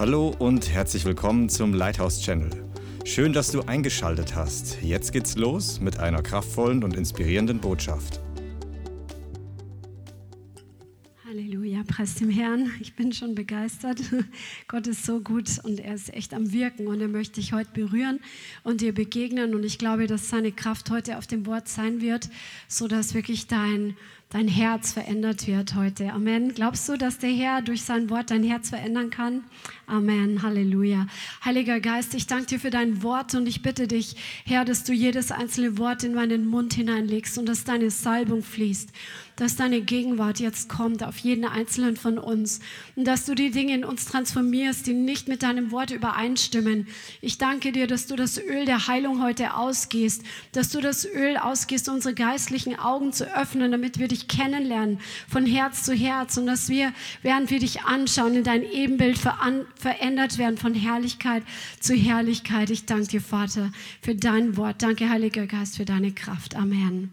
Hallo und herzlich willkommen zum Lighthouse Channel. Schön, dass du eingeschaltet hast. Jetzt geht's los mit einer kraftvollen und inspirierenden Botschaft. Halleluja, preis dem Herrn. Ich bin schon begeistert. Gott ist so gut und er ist echt am Wirken und er möchte dich heute berühren und dir begegnen. Und ich glaube, dass seine Kraft heute auf dem Wort sein wird, sodass wirklich dein dein Herz verändert wird heute. Amen. Glaubst du, dass der Herr durch sein Wort dein Herz verändern kann? Amen. Halleluja. Heiliger Geist, ich danke dir für dein Wort und ich bitte dich, Herr, dass du jedes einzelne Wort in meinen Mund hineinlegst und dass deine Salbung fließt dass deine Gegenwart jetzt kommt auf jeden einzelnen von uns und dass du die Dinge in uns transformierst, die nicht mit deinem Wort übereinstimmen. Ich danke dir, dass du das Öl der Heilung heute ausgehst, dass du das Öl ausgehst, unsere geistlichen Augen zu öffnen, damit wir dich kennenlernen von Herz zu Herz und dass wir, während wir dich anschauen, in dein Ebenbild verändert werden von Herrlichkeit zu Herrlichkeit. Ich danke dir, Vater, für dein Wort. Danke, Heiliger Geist, für deine Kraft. Amen.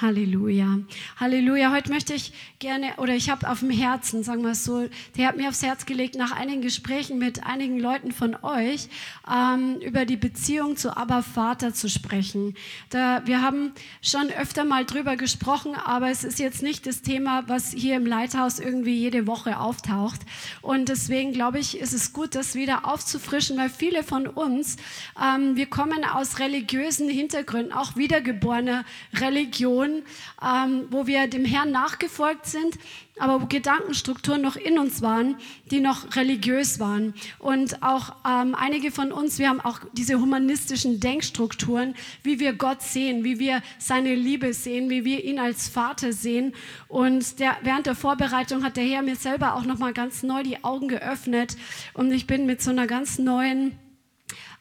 Halleluja. Halleluja. Heute möchte ich gerne, oder ich habe auf dem Herzen, sagen wir es so, der hat mir aufs Herz gelegt, nach einigen Gesprächen mit einigen Leuten von euch ähm, über die Beziehung zu Abba Vater zu sprechen. Da, wir haben schon öfter mal drüber gesprochen, aber es ist jetzt nicht das Thema, was hier im Leithaus irgendwie jede Woche auftaucht. Und deswegen glaube ich, ist es gut, das wieder aufzufrischen, weil viele von uns, ähm, wir kommen aus religiösen Hintergründen, auch wiedergeborener Religion Religion, ähm, wo wir dem Herrn nachgefolgt sind, aber wo Gedankenstrukturen noch in uns waren, die noch religiös waren. Und auch ähm, einige von uns, wir haben auch diese humanistischen Denkstrukturen, wie wir Gott sehen, wie wir seine Liebe sehen, wie wir ihn als Vater sehen. Und der, während der Vorbereitung hat der Herr mir selber auch noch mal ganz neu die Augen geöffnet und ich bin mit so einer ganz neuen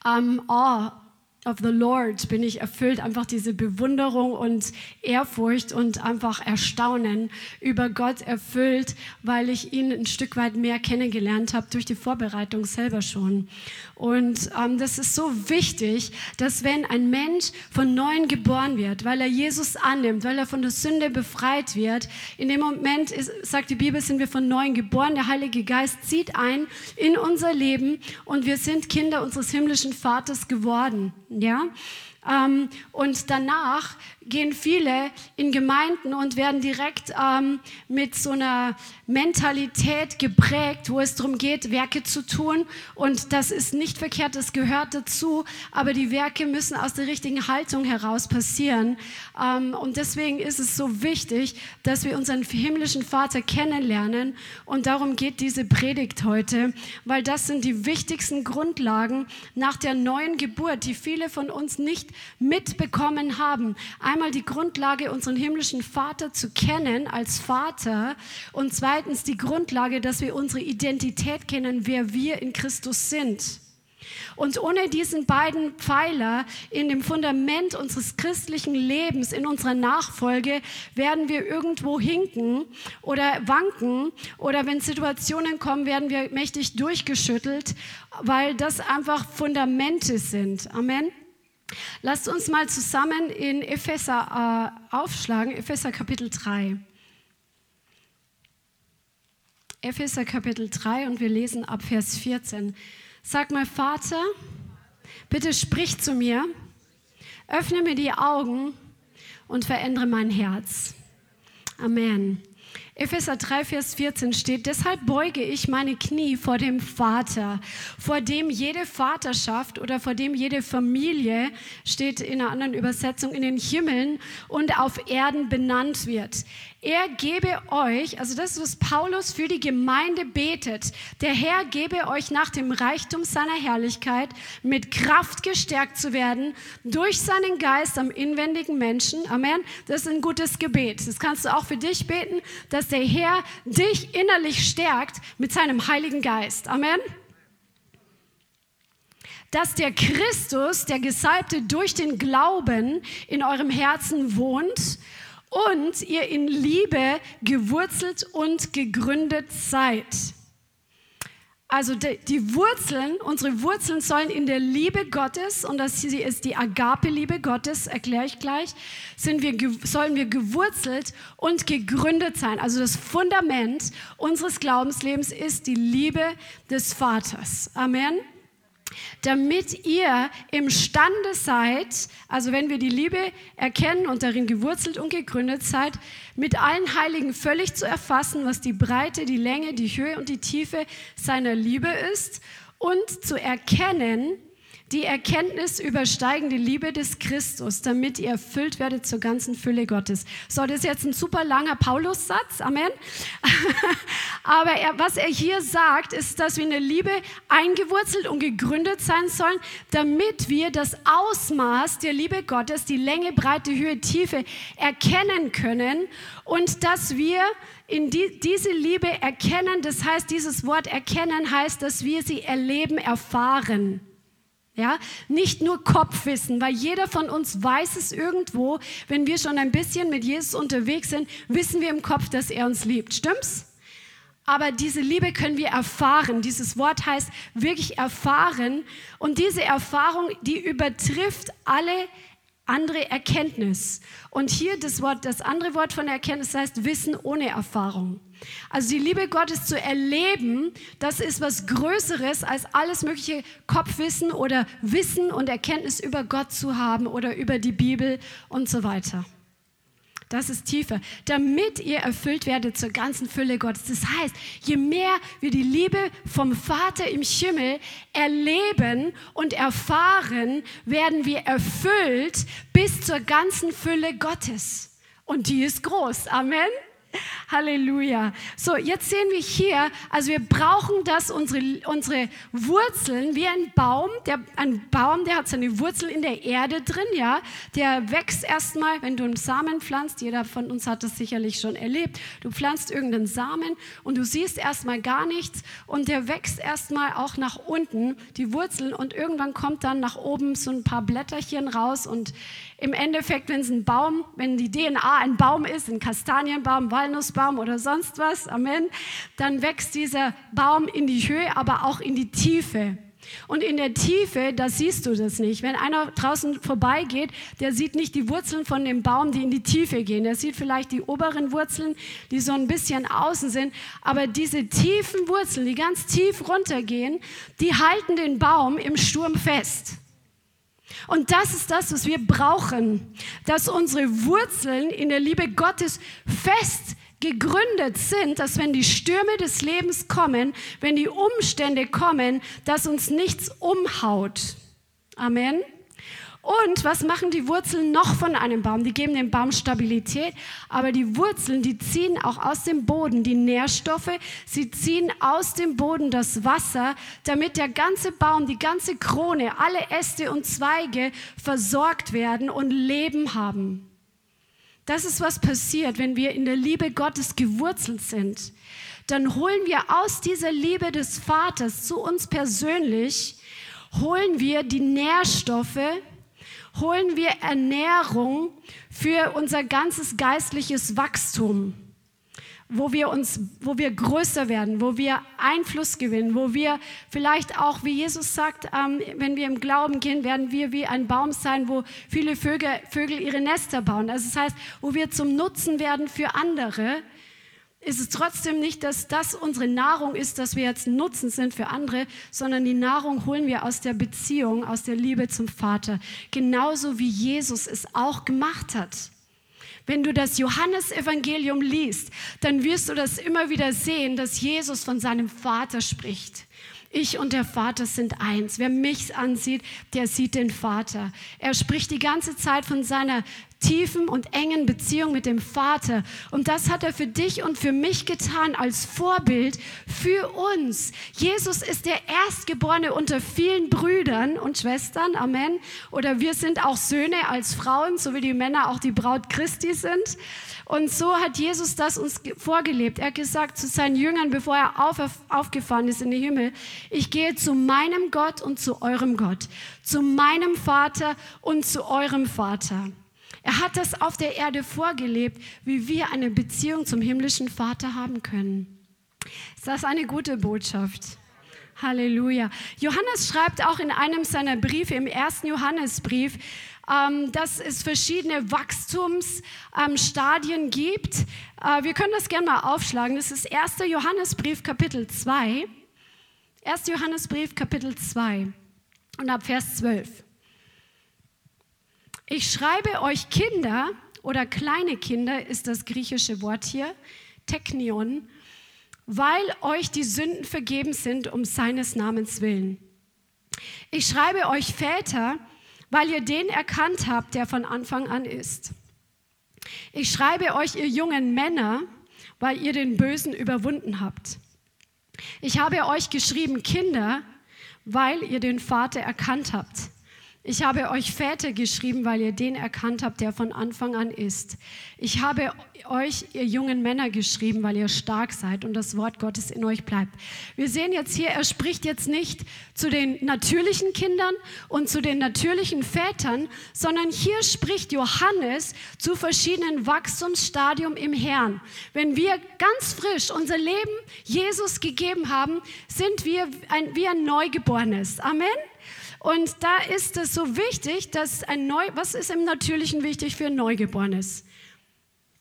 ähm, Awe of the Lord bin ich erfüllt, einfach diese Bewunderung und Ehrfurcht und einfach Erstaunen über Gott erfüllt, weil ich ihn ein Stück weit mehr kennengelernt habe durch die Vorbereitung selber schon. Und ähm, das ist so wichtig, dass wenn ein Mensch von neuem geboren wird, weil er Jesus annimmt, weil er von der Sünde befreit wird, in dem Moment ist, sagt die Bibel, sind wir von neuem geboren. Der Heilige Geist zieht ein in unser Leben und wir sind Kinder unseres himmlischen Vaters geworden. Ja? Ähm, und danach gehen viele in Gemeinden und werden direkt ähm, mit so einer Mentalität geprägt, wo es darum geht, Werke zu tun. Und das ist nicht verkehrt, das gehört dazu, aber die Werke müssen aus der richtigen Haltung heraus passieren. Ähm, und deswegen ist es so wichtig, dass wir unseren himmlischen Vater kennenlernen. Und darum geht diese Predigt heute, weil das sind die wichtigsten Grundlagen nach der neuen Geburt, die viele von uns nicht mitbekommen haben einmal die Grundlage, unseren himmlischen Vater zu kennen als Vater und zweitens die Grundlage, dass wir unsere Identität kennen, wer wir in Christus sind. Und ohne diesen beiden Pfeiler in dem Fundament unseres christlichen Lebens, in unserer Nachfolge, werden wir irgendwo hinken oder wanken oder wenn Situationen kommen, werden wir mächtig durchgeschüttelt, weil das einfach Fundamente sind. Amen. Lasst uns mal zusammen in Epheser äh, aufschlagen, Epheser Kapitel 3. Epheser Kapitel 3 und wir lesen ab Vers 14. Sag mal, Vater, bitte sprich zu mir, öffne mir die Augen und verändere mein Herz. Amen. Epheser 3, Vers 14 steht, deshalb beuge ich meine Knie vor dem Vater, vor dem jede Vaterschaft oder vor dem jede Familie, steht in einer anderen Übersetzung, in den Himmeln und auf Erden benannt wird. Er gebe euch, also das ist, was Paulus für die Gemeinde betet, der Herr gebe euch nach dem Reichtum seiner Herrlichkeit mit Kraft gestärkt zu werden durch seinen Geist am inwendigen Menschen. Amen. Das ist ein gutes Gebet. Das kannst du auch für dich beten, dass der Herr dich innerlich stärkt mit seinem Heiligen Geist. Amen dass der Christus, der Gesalbte, durch den Glauben in eurem Herzen wohnt und ihr in Liebe gewurzelt und gegründet seid. Also die, die, Wurzeln, unsere Wurzeln sollen in der Liebe Gottes, und das ist die Agape-Liebe Gottes, erkläre ich gleich, sind wir, sollen wir gewurzelt und gegründet sein. Also das Fundament unseres Glaubenslebens ist die Liebe des Vaters. Amen damit ihr imstande seid, also wenn wir die Liebe erkennen und darin gewurzelt und gegründet seid, mit allen Heiligen völlig zu erfassen, was die Breite, die Länge, die Höhe und die Tiefe seiner Liebe ist und zu erkennen, die Erkenntnis übersteigen die Liebe des Christus, damit ihr erfüllt werdet zur ganzen Fülle Gottes. So, das ist jetzt ein super langer Paulus-Satz, Amen. Aber er, was er hier sagt, ist, dass wir in der Liebe eingewurzelt und gegründet sein sollen, damit wir das Ausmaß der Liebe Gottes, die Länge, Breite, Höhe, Tiefe erkennen können und dass wir in die, diese Liebe erkennen, das heißt, dieses Wort erkennen heißt, dass wir sie erleben, erfahren. Ja, nicht nur Kopfwissen, weil jeder von uns weiß es irgendwo, wenn wir schon ein bisschen mit Jesus unterwegs sind, wissen wir im Kopf, dass er uns liebt. Stimmt's? Aber diese Liebe können wir erfahren. Dieses Wort heißt wirklich erfahren. Und diese Erfahrung, die übertrifft alle andere Erkenntnis. Und hier das Wort, das andere Wort von Erkenntnis heißt Wissen ohne Erfahrung. Also die Liebe Gottes zu erleben, das ist was Größeres als alles mögliche Kopfwissen oder Wissen und Erkenntnis über Gott zu haben oder über die Bibel und so weiter. Das ist tiefer, damit ihr erfüllt werdet zur ganzen Fülle Gottes. Das heißt, je mehr wir die Liebe vom Vater im Himmel erleben und erfahren, werden wir erfüllt bis zur ganzen Fülle Gottes. Und die ist groß. Amen. Halleluja. So, jetzt sehen wir hier, also wir brauchen das, unsere, unsere Wurzeln, wie ein Baum, der, ein Baum, der hat seine Wurzel in der Erde drin, ja, der wächst erstmal, wenn du einen Samen pflanzt, jeder von uns hat das sicherlich schon erlebt, du pflanzt irgendeinen Samen und du siehst erstmal gar nichts und der wächst erstmal auch nach unten, die Wurzeln und irgendwann kommt dann nach oben so ein paar Blätterchen raus und im Endeffekt, wenn es ein Baum, wenn die DNA ein Baum ist, ein Kastanienbaum, Walnussbaum oder sonst was, Amen, dann wächst dieser Baum in die Höhe, aber auch in die Tiefe. Und in der Tiefe, da siehst du das nicht. Wenn einer draußen vorbeigeht, der sieht nicht die Wurzeln von dem Baum, die in die Tiefe gehen. Der sieht vielleicht die oberen Wurzeln, die so ein bisschen außen sind. Aber diese tiefen Wurzeln, die ganz tief runtergehen, die halten den Baum im Sturm fest. Und das ist das, was wir brauchen, dass unsere Wurzeln in der Liebe Gottes fest gegründet sind, dass wenn die Stürme des Lebens kommen, wenn die Umstände kommen, dass uns nichts umhaut. Amen. Und was machen die Wurzeln noch von einem Baum? Die geben dem Baum Stabilität, aber die Wurzeln, die ziehen auch aus dem Boden die Nährstoffe, sie ziehen aus dem Boden das Wasser, damit der ganze Baum, die ganze Krone, alle Äste und Zweige versorgt werden und Leben haben. Das ist, was passiert, wenn wir in der Liebe Gottes gewurzelt sind. Dann holen wir aus dieser Liebe des Vaters zu uns persönlich, holen wir die Nährstoffe, holen wir Ernährung für unser ganzes geistliches Wachstum, wo wir uns, wo wir größer werden, wo wir Einfluss gewinnen, wo wir vielleicht auch, wie Jesus sagt, ähm, wenn wir im Glauben gehen, werden wir wie ein Baum sein, wo viele Vögel, Vögel ihre Nester bauen. Also das heißt, wo wir zum Nutzen werden für andere ist es trotzdem nicht, dass das unsere Nahrung ist, dass wir jetzt Nutzen sind für andere, sondern die Nahrung holen wir aus der Beziehung, aus der Liebe zum Vater. Genauso wie Jesus es auch gemacht hat. Wenn du das Johannesevangelium liest, dann wirst du das immer wieder sehen, dass Jesus von seinem Vater spricht. Ich und der Vater sind eins. Wer mich ansieht, der sieht den Vater. Er spricht die ganze Zeit von seiner tiefen und engen Beziehung mit dem Vater. Und das hat er für dich und für mich getan als Vorbild für uns. Jesus ist der Erstgeborene unter vielen Brüdern und Schwestern. Amen. Oder wir sind auch Söhne als Frauen, so wie die Männer auch die Braut Christi sind. Und so hat Jesus das uns vorgelebt. Er hat gesagt zu seinen Jüngern, bevor er auf, aufgefahren ist in den Himmel, ich gehe zu meinem Gott und zu eurem Gott, zu meinem Vater und zu eurem Vater. Er hat das auf der Erde vorgelebt, wie wir eine Beziehung zum himmlischen Vater haben können. Ist das eine gute Botschaft? Halleluja. Johannes schreibt auch in einem seiner Briefe, im ersten Johannesbrief, ähm, dass es verschiedene Wachstumsstadien gibt. Äh, wir können das gerne mal aufschlagen. Das ist 1. Johannesbrief, Kapitel 2. 1. Johannesbrief, Kapitel 2 und ab Vers 12. Ich schreibe euch Kinder oder kleine Kinder ist das griechische Wort hier, Technion, weil euch die Sünden vergeben sind um seines Namens willen. Ich schreibe euch Väter, weil ihr den erkannt habt, der von Anfang an ist. Ich schreibe euch, ihr jungen Männer, weil ihr den Bösen überwunden habt. Ich habe euch geschrieben, Kinder, weil ihr den Vater erkannt habt. Ich habe euch Väter geschrieben, weil ihr den erkannt habt, der von Anfang an ist. Ich habe euch, ihr jungen Männer, geschrieben, weil ihr stark seid und das Wort Gottes in euch bleibt. Wir sehen jetzt hier, er spricht jetzt nicht zu den natürlichen Kindern und zu den natürlichen Vätern, sondern hier spricht Johannes zu verschiedenen Wachstumsstadien im Herrn. Wenn wir ganz frisch unser Leben Jesus gegeben haben, sind wir ein, wie ein Neugeborenes. Amen. Und da ist es so wichtig, dass ein Neu, was ist im Natürlichen wichtig für ein Neugeborenes?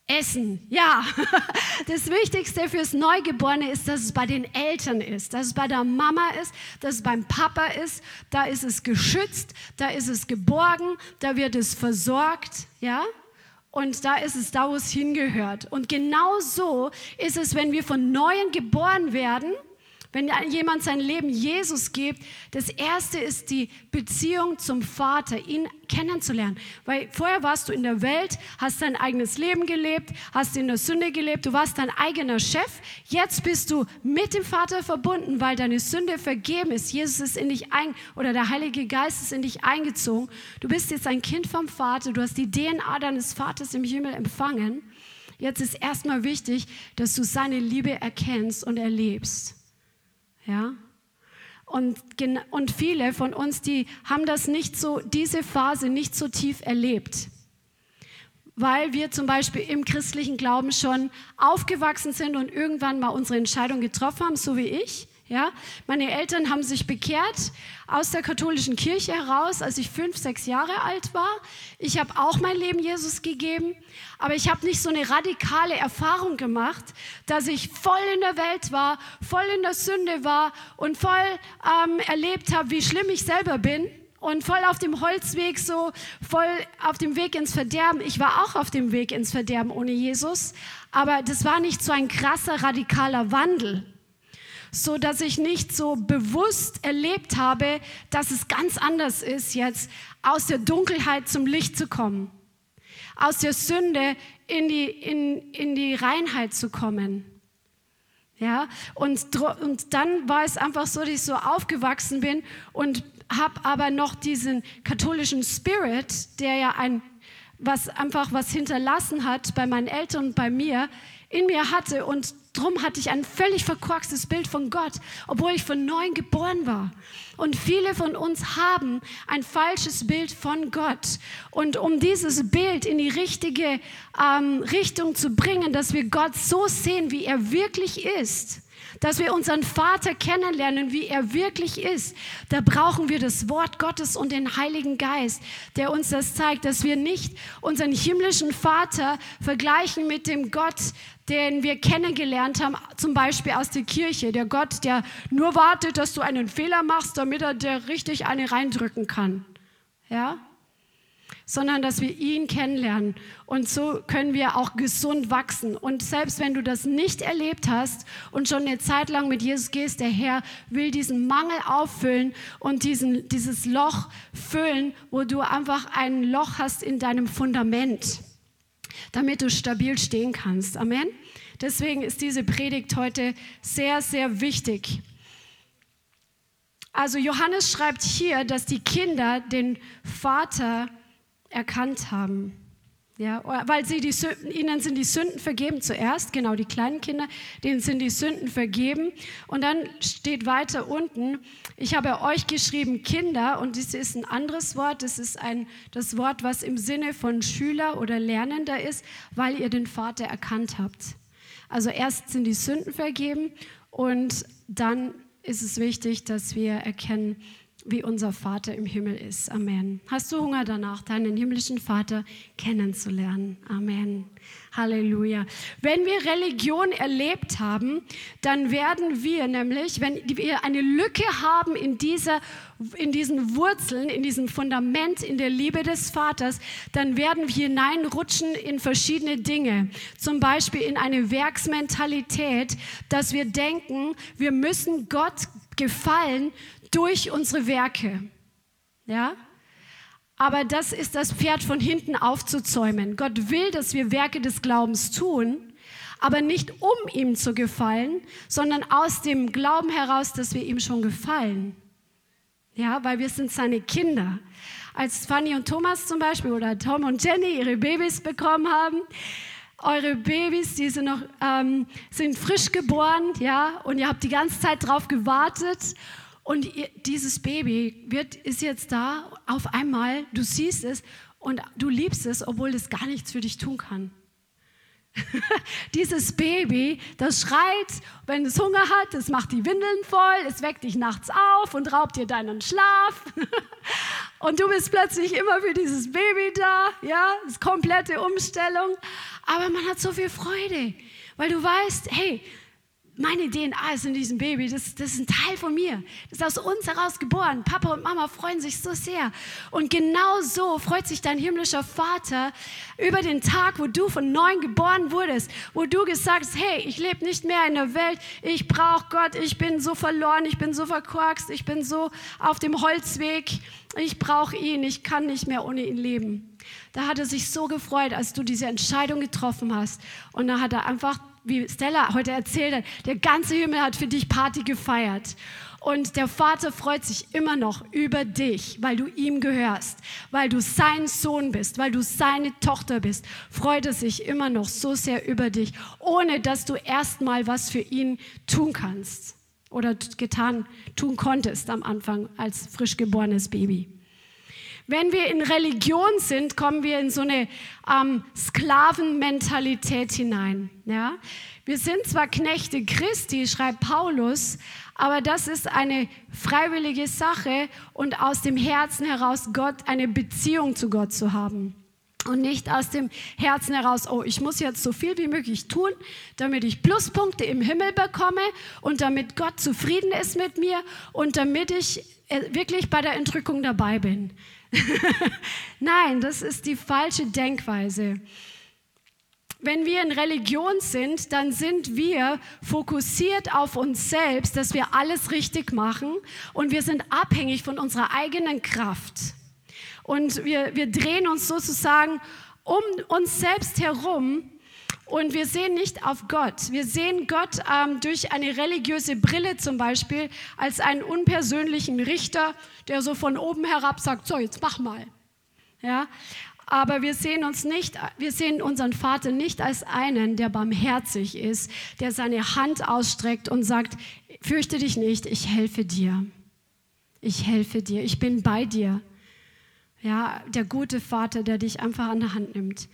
Essen, ja. Das Wichtigste fürs Neugeborene ist, dass es bei den Eltern ist, dass es bei der Mama ist, dass es beim Papa ist. Da ist es geschützt, da ist es geborgen, da wird es versorgt, ja. Und da ist es da, wo es hingehört. Und genau so ist es, wenn wir von Neuem geboren werden wenn jemand sein Leben Jesus gibt, das erste ist die Beziehung zum Vater, ihn kennenzulernen. Weil vorher warst du in der Welt, hast dein eigenes Leben gelebt, hast in der Sünde gelebt, du warst dein eigener Chef. Jetzt bist du mit dem Vater verbunden, weil deine Sünde vergeben ist. Jesus ist in dich ein oder der Heilige Geist ist in dich eingezogen. Du bist jetzt ein Kind vom Vater, du hast die DNA deines Vaters im Himmel empfangen. Jetzt ist erstmal wichtig, dass du seine Liebe erkennst und erlebst. Ja? Und, und viele von uns, die haben das nicht so, diese Phase nicht so tief erlebt. Weil wir zum Beispiel im christlichen Glauben schon aufgewachsen sind und irgendwann mal unsere Entscheidung getroffen haben, so wie ich. Ja, meine Eltern haben sich bekehrt aus der katholischen Kirche heraus, als ich fünf, sechs Jahre alt war. Ich habe auch mein Leben Jesus gegeben, aber ich habe nicht so eine radikale Erfahrung gemacht, dass ich voll in der Welt war, voll in der Sünde war und voll ähm, erlebt habe, wie schlimm ich selber bin und voll auf dem Holzweg, so voll auf dem Weg ins Verderben. Ich war auch auf dem Weg ins Verderben ohne Jesus, aber das war nicht so ein krasser, radikaler Wandel so dass ich nicht so bewusst erlebt habe, dass es ganz anders ist, jetzt aus der Dunkelheit zum Licht zu kommen, aus der Sünde in die, in, in die Reinheit zu kommen. Ja, und, und dann war es einfach so, dass ich so aufgewachsen bin und habe aber noch diesen katholischen Spirit, der ja ein, was einfach was hinterlassen hat bei meinen Eltern und bei mir, in mir hatte und drum hatte ich ein völlig verkorkstes Bild von Gott, obwohl ich von neuem geboren war. Und viele von uns haben ein falsches Bild von Gott. Und um dieses Bild in die richtige ähm, Richtung zu bringen, dass wir Gott so sehen, wie er wirklich ist, dass wir unseren Vater kennenlernen, wie er wirklich ist, da brauchen wir das Wort Gottes und den Heiligen Geist, der uns das zeigt, dass wir nicht unseren himmlischen Vater vergleichen mit dem Gott, den wir kennengelernt haben, zum Beispiel aus der Kirche. Der Gott, der nur wartet, dass du einen Fehler machst, damit er dir richtig eine reindrücken kann. Ja? Sondern dass wir ihn kennenlernen. Und so können wir auch gesund wachsen. Und selbst wenn du das nicht erlebt hast und schon eine Zeit lang mit Jesus gehst, der Herr will diesen Mangel auffüllen und diesen, dieses Loch füllen, wo du einfach ein Loch hast in deinem Fundament, damit du stabil stehen kannst. Amen. Deswegen ist diese Predigt heute sehr, sehr wichtig. Also Johannes schreibt hier, dass die Kinder den Vater erkannt haben. Ja, weil sie die Sünden, ihnen sind die Sünden vergeben zuerst, genau die kleinen Kinder, denen sind die Sünden vergeben. Und dann steht weiter unten, ich habe euch geschrieben Kinder, und das ist ein anderes Wort, das ist ein, das Wort, was im Sinne von Schüler oder Lernender ist, weil ihr den Vater erkannt habt. Also erst sind die Sünden vergeben und dann ist es wichtig, dass wir erkennen, wie unser Vater im Himmel ist. Amen. Hast du Hunger danach, deinen himmlischen Vater kennenzulernen? Amen. Halleluja. Wenn wir Religion erlebt haben, dann werden wir nämlich, wenn wir eine Lücke haben in, dieser, in diesen Wurzeln, in diesem Fundament, in der Liebe des Vaters, dann werden wir hineinrutschen in verschiedene Dinge. Zum Beispiel in eine Werksmentalität, dass wir denken, wir müssen Gott gefallen durch unsere Werke. Ja? Aber das ist das Pferd von hinten aufzuzäumen. Gott will, dass wir Werke des Glaubens tun, aber nicht um ihm zu gefallen, sondern aus dem Glauben heraus, dass wir ihm schon gefallen. Ja, weil wir sind seine Kinder. Als Fanny und Thomas zum Beispiel oder Tom und Jenny ihre Babys bekommen haben, eure Babys, die sind noch ähm, sind frisch geboren, ja, und ihr habt die ganze Zeit drauf gewartet und dieses Baby wird, ist jetzt da, auf einmal, du siehst es und du liebst es, obwohl es gar nichts für dich tun kann. Dieses Baby, das schreit, wenn es Hunger hat, es macht die Windeln voll, es weckt dich nachts auf und raubt dir deinen Schlaf. und du bist plötzlich immer für dieses Baby da, ja, das ist komplette Umstellung. Aber man hat so viel Freude, weil du weißt, hey, meine DNA ist in diesem Baby, das, das ist ein Teil von mir. Das ist aus uns heraus geboren. Papa und Mama freuen sich so sehr. Und genau so freut sich dein himmlischer Vater über den Tag, wo du von neuem geboren wurdest, wo du gesagt hast, hey, ich lebe nicht mehr in der Welt, ich brauche Gott, ich bin so verloren, ich bin so verkorkst, ich bin so auf dem Holzweg, ich brauche ihn, ich kann nicht mehr ohne ihn leben. Da hat er sich so gefreut, als du diese Entscheidung getroffen hast. Und da hat er einfach wie Stella heute erzählt hat, der ganze Himmel hat für dich Party gefeiert. Und der Vater freut sich immer noch über dich, weil du ihm gehörst, weil du sein Sohn bist, weil du seine Tochter bist. Freut er sich immer noch so sehr über dich, ohne dass du erstmal was für ihn tun kannst oder getan tun konntest am Anfang als frisch geborenes Baby. Wenn wir in Religion sind, kommen wir in so eine ähm, Sklavenmentalität hinein. Ja? Wir sind zwar Knechte Christi, schreibt Paulus, aber das ist eine freiwillige Sache und aus dem Herzen heraus Gott eine Beziehung zu Gott zu haben. Und nicht aus dem Herzen heraus, oh, ich muss jetzt so viel wie möglich tun, damit ich Pluspunkte im Himmel bekomme und damit Gott zufrieden ist mit mir und damit ich äh, wirklich bei der Entrückung dabei bin. Nein, das ist die falsche Denkweise. Wenn wir in Religion sind, dann sind wir fokussiert auf uns selbst, dass wir alles richtig machen und wir sind abhängig von unserer eigenen Kraft. Und wir, wir drehen uns sozusagen um uns selbst herum und wir sehen nicht auf Gott. Wir sehen Gott ähm, durch eine religiöse Brille zum Beispiel als einen unpersönlichen Richter, der so von oben herab sagt, so jetzt mach mal. Ja? Aber wir sehen uns nicht, wir sehen unseren Vater nicht als einen, der barmherzig ist, der seine Hand ausstreckt und sagt, fürchte dich nicht, ich helfe dir. Ich helfe dir, ich bin bei dir. Ja, der gute Vater, der dich einfach an der Hand nimmt.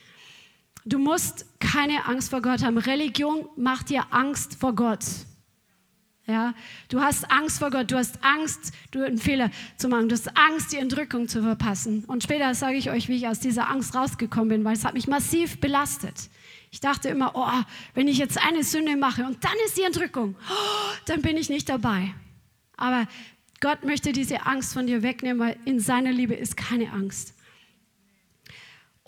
Du musst keine Angst vor Gott haben. Religion macht dir Angst vor Gott. Ja, du hast Angst vor Gott, du hast Angst, du einen Fehler zu machen, du hast Angst, die Entrückung zu verpassen. Und später sage ich euch, wie ich aus dieser Angst rausgekommen bin, weil es hat mich massiv belastet. Ich dachte immer, oh, wenn ich jetzt eine Sünde mache und dann ist die Entrückung, oh, dann bin ich nicht dabei. Aber Gott möchte diese Angst von dir wegnehmen, weil in seiner Liebe ist keine Angst.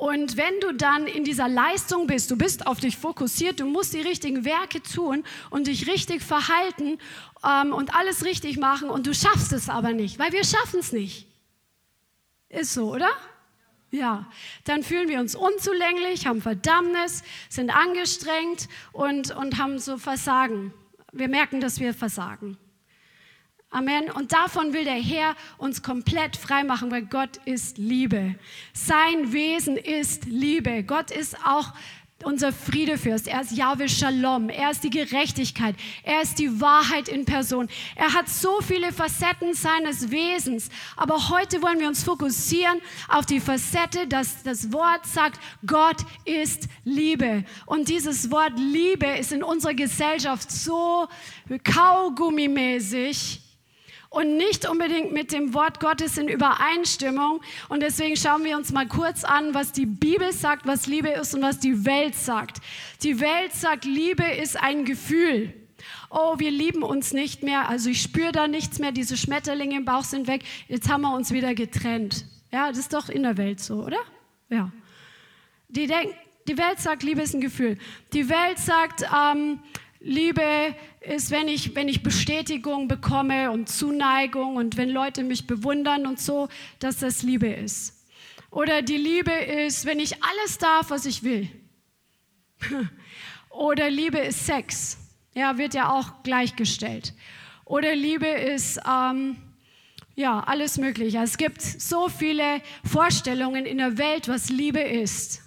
Und wenn du dann in dieser Leistung bist, du bist auf dich fokussiert, du musst die richtigen Werke tun und dich richtig verhalten ähm, und alles richtig machen und du schaffst es aber nicht, weil wir schaffen es nicht. Ist so, oder? Ja, dann fühlen wir uns unzulänglich, haben Verdammnis, sind angestrengt und, und haben so Versagen. Wir merken, dass wir versagen. Amen. Und davon will der Herr uns komplett frei machen, weil Gott ist Liebe. Sein Wesen ist Liebe. Gott ist auch unser Friedefürst. Er ist Yahweh Shalom. Er ist die Gerechtigkeit. Er ist die Wahrheit in Person. Er hat so viele Facetten seines Wesens. Aber heute wollen wir uns fokussieren auf die Facette, dass das Wort sagt, Gott ist Liebe. Und dieses Wort Liebe ist in unserer Gesellschaft so kaugummimäßig und nicht unbedingt mit dem Wort Gottes in Übereinstimmung. Und deswegen schauen wir uns mal kurz an, was die Bibel sagt, was Liebe ist und was die Welt sagt. Die Welt sagt, Liebe ist ein Gefühl. Oh, wir lieben uns nicht mehr, also ich spüre da nichts mehr, diese Schmetterlinge im Bauch sind weg, jetzt haben wir uns wieder getrennt. Ja, das ist doch in der Welt so, oder? Ja. Die, denk, die Welt sagt, Liebe ist ein Gefühl. Die Welt sagt, ähm, Liebe ist, wenn ich, wenn ich Bestätigung bekomme und Zuneigung und wenn Leute mich bewundern und so, dass das Liebe ist. Oder die Liebe ist, wenn ich alles darf, was ich will. Oder Liebe ist Sex. Ja, wird ja auch gleichgestellt. Oder Liebe ist, ähm, ja, alles Mögliche. Es gibt so viele Vorstellungen in der Welt, was Liebe ist.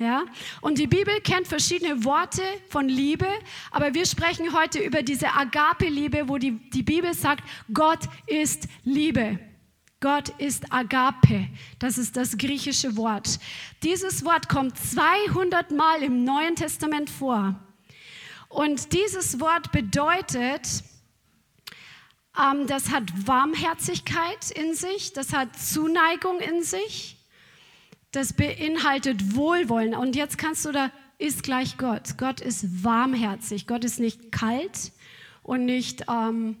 Ja? Und die Bibel kennt verschiedene Worte von Liebe, aber wir sprechen heute über diese Agape-Liebe, wo die, die Bibel sagt, Gott ist Liebe. Gott ist Agape. Das ist das griechische Wort. Dieses Wort kommt 200 Mal im Neuen Testament vor. Und dieses Wort bedeutet, ähm, das hat Warmherzigkeit in sich, das hat Zuneigung in sich das beinhaltet Wohlwollen. Und jetzt kannst du da, ist gleich Gott. Gott ist warmherzig. Gott ist nicht kalt und nicht ähm,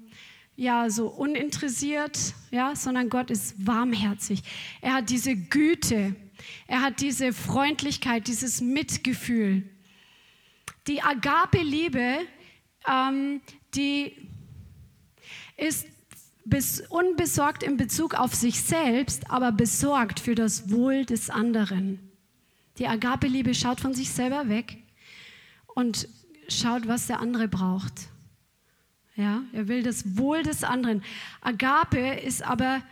ja, so uninteressiert, ja, sondern Gott ist warmherzig. Er hat diese Güte. Er hat diese Freundlichkeit, dieses Mitgefühl. Die Agape-Liebe, ähm, die ist bis unbesorgt in Bezug auf sich selbst, aber besorgt für das Wohl des anderen. Die Agape-Liebe schaut von sich selber weg und schaut, was der andere braucht. Ja, er will das Wohl des anderen. Agape ist aber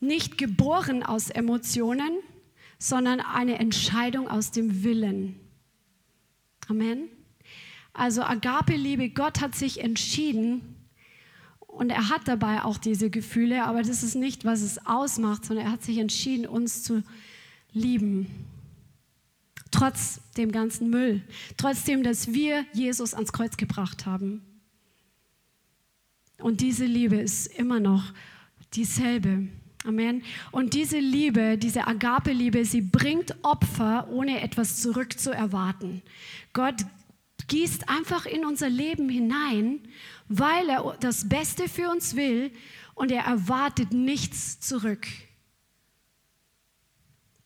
nicht geboren aus Emotionen, sondern eine Entscheidung aus dem Willen. Amen. Also Agape-Liebe, Gott hat sich entschieden, und er hat dabei auch diese Gefühle, aber das ist nicht, was es ausmacht, sondern er hat sich entschieden, uns zu lieben. Trotz dem ganzen Müll, trotzdem, dass wir Jesus ans Kreuz gebracht haben. Und diese Liebe ist immer noch dieselbe. Amen. Und diese Liebe, diese Agape-Liebe, sie bringt Opfer, ohne etwas zurückzuerwarten. Gott gießt einfach in unser Leben hinein weil er das Beste für uns will und er erwartet nichts zurück.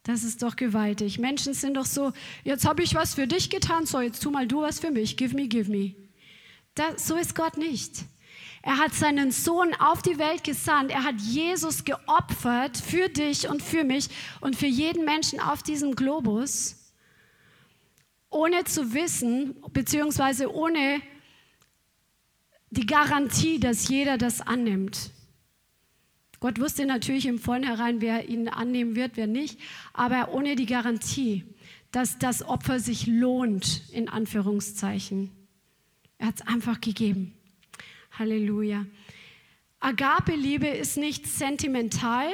Das ist doch gewaltig. Menschen sind doch so, jetzt habe ich was für dich getan, so jetzt tu mal du was für mich, give me, give me. Das, so ist Gott nicht. Er hat seinen Sohn auf die Welt gesandt. Er hat Jesus geopfert für dich und für mich und für jeden Menschen auf diesem Globus, ohne zu wissen, beziehungsweise ohne die Garantie, dass jeder das annimmt. Gott wusste natürlich im Vornherein, wer ihn annehmen wird, wer nicht, aber ohne die Garantie, dass das Opfer sich lohnt, in Anführungszeichen. Er hat es einfach gegeben. Halleluja. Agape-Liebe ist nicht sentimental,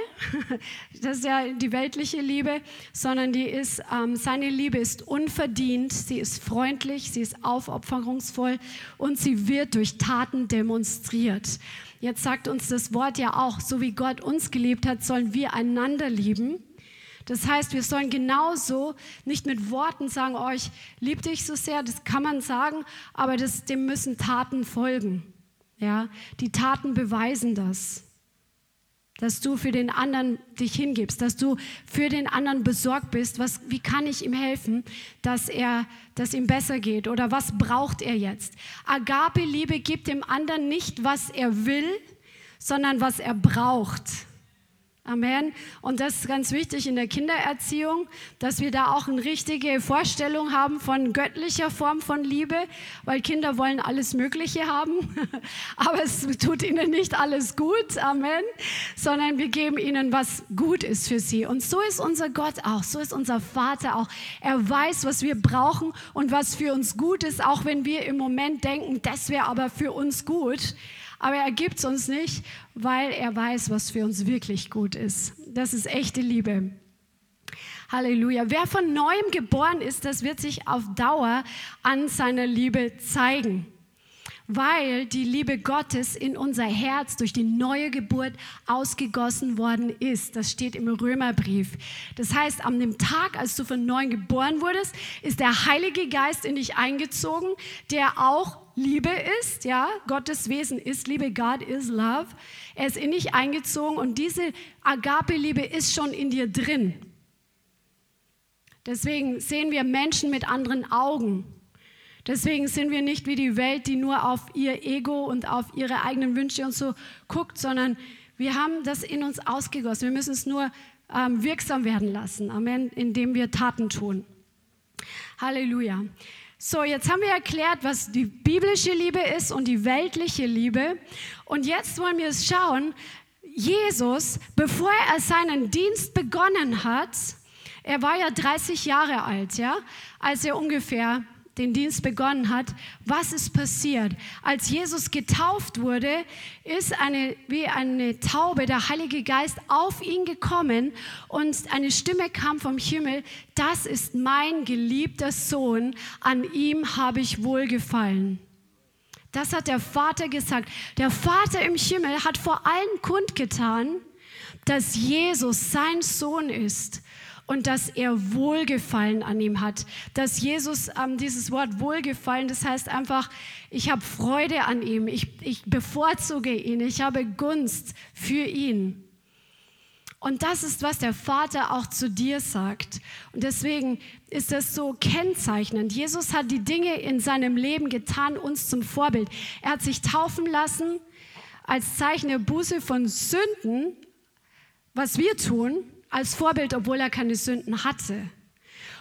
das ist ja die weltliche Liebe, sondern die ist, ähm, seine Liebe ist unverdient, sie ist freundlich, sie ist aufopferungsvoll und sie wird durch Taten demonstriert. Jetzt sagt uns das Wort ja auch, so wie Gott uns geliebt hat, sollen wir einander lieben. Das heißt, wir sollen genauso nicht mit Worten sagen, oh, ich liebe dich so sehr, das kann man sagen, aber das, dem müssen Taten folgen. Ja, die Taten beweisen das. Dass du für den anderen dich hingibst, dass du für den anderen besorgt bist. Was, wie kann ich ihm helfen, dass er, dass ihm besser geht? Oder was braucht er jetzt? Agape-Liebe gibt dem anderen nicht, was er will, sondern was er braucht. Amen. Und das ist ganz wichtig in der Kindererziehung, dass wir da auch eine richtige Vorstellung haben von göttlicher Form von Liebe, weil Kinder wollen alles Mögliche haben, aber es tut ihnen nicht alles gut. Amen. Sondern wir geben ihnen, was gut ist für sie. Und so ist unser Gott auch, so ist unser Vater auch. Er weiß, was wir brauchen und was für uns gut ist, auch wenn wir im Moment denken, das wäre aber für uns gut. Aber er gibt es uns nicht, weil er weiß, was für uns wirklich gut ist. Das ist echte Liebe. Halleluja. Wer von neuem geboren ist, das wird sich auf Dauer an seiner Liebe zeigen. Weil die Liebe Gottes in unser Herz durch die neue Geburt ausgegossen worden ist. Das steht im Römerbrief. Das heißt, an dem Tag, als du von neuem geboren wurdest, ist der Heilige Geist in dich eingezogen, der auch Liebe ist, ja, Gottes Wesen ist Liebe, God is love. Er ist in dich eingezogen und diese Agape-Liebe ist schon in dir drin. Deswegen sehen wir Menschen mit anderen Augen. Deswegen sind wir nicht wie die Welt, die nur auf ihr Ego und auf ihre eigenen Wünsche und so guckt, sondern wir haben das in uns ausgegossen. Wir müssen es nur ähm, wirksam werden lassen, Amen, indem wir Taten tun. Halleluja. So, jetzt haben wir erklärt, was die biblische Liebe ist und die weltliche Liebe. Und jetzt wollen wir es schauen. Jesus, bevor er seinen Dienst begonnen hat, er war ja 30 Jahre alt, ja, als er ungefähr den Dienst begonnen hat, was ist passiert? Als Jesus getauft wurde, ist eine, wie eine Taube der Heilige Geist auf ihn gekommen und eine Stimme kam vom Himmel, das ist mein geliebter Sohn, an ihm habe ich wohlgefallen. Das hat der Vater gesagt. Der Vater im Himmel hat vor allen kundgetan, dass Jesus sein Sohn ist und dass er Wohlgefallen an ihm hat. Dass Jesus, ähm, dieses Wort Wohlgefallen, das heißt einfach, ich habe Freude an ihm, ich, ich bevorzuge ihn, ich habe Gunst für ihn. Und das ist, was der Vater auch zu dir sagt. Und deswegen ist das so kennzeichnend. Jesus hat die Dinge in seinem Leben getan, uns zum Vorbild. Er hat sich taufen lassen als Zeichen der Buße von Sünden, was wir tun, als Vorbild, obwohl er keine Sünden hatte.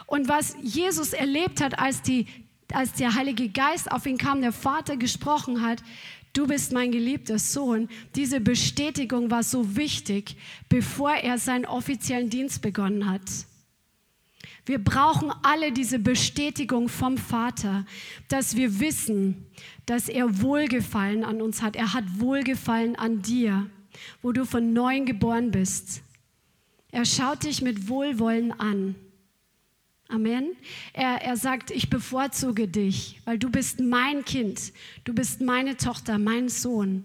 Und was Jesus erlebt hat, als, die, als der Heilige Geist auf ihn kam, der Vater gesprochen hat, du bist mein geliebter Sohn, diese Bestätigung war so wichtig, bevor er seinen offiziellen Dienst begonnen hat. Wir brauchen alle diese Bestätigung vom Vater, dass wir wissen, dass er Wohlgefallen an uns hat. Er hat Wohlgefallen an dir, wo du von neuem geboren bist. Er schaut dich mit Wohlwollen an. Amen. Er, er sagt, ich bevorzuge dich, weil du bist mein Kind, du bist meine Tochter, mein Sohn.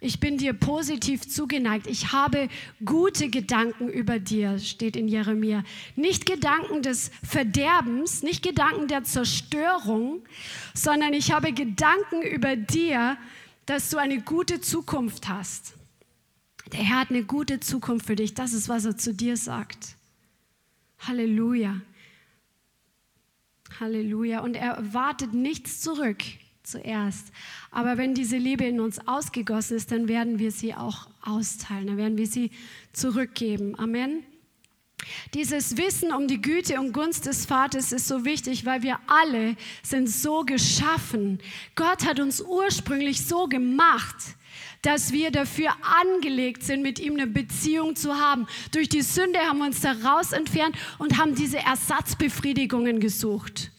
Ich bin dir positiv zugeneigt. Ich habe gute Gedanken über dir, steht in Jeremia. Nicht Gedanken des Verderbens, nicht Gedanken der Zerstörung, sondern ich habe Gedanken über dir, dass du eine gute Zukunft hast. Der Herr hat eine gute Zukunft für dich. Das ist, was er zu dir sagt. Halleluja. Halleluja. Und er wartet nichts zurück zuerst. Aber wenn diese Liebe in uns ausgegossen ist, dann werden wir sie auch austeilen. Dann werden wir sie zurückgeben. Amen. Dieses Wissen um die Güte und Gunst des Vaters ist so wichtig, weil wir alle sind so geschaffen. Gott hat uns ursprünglich so gemacht, dass wir dafür angelegt sind, mit ihm eine Beziehung zu haben. Durch die Sünde haben wir uns daraus entfernt und haben diese Ersatzbefriedigungen gesucht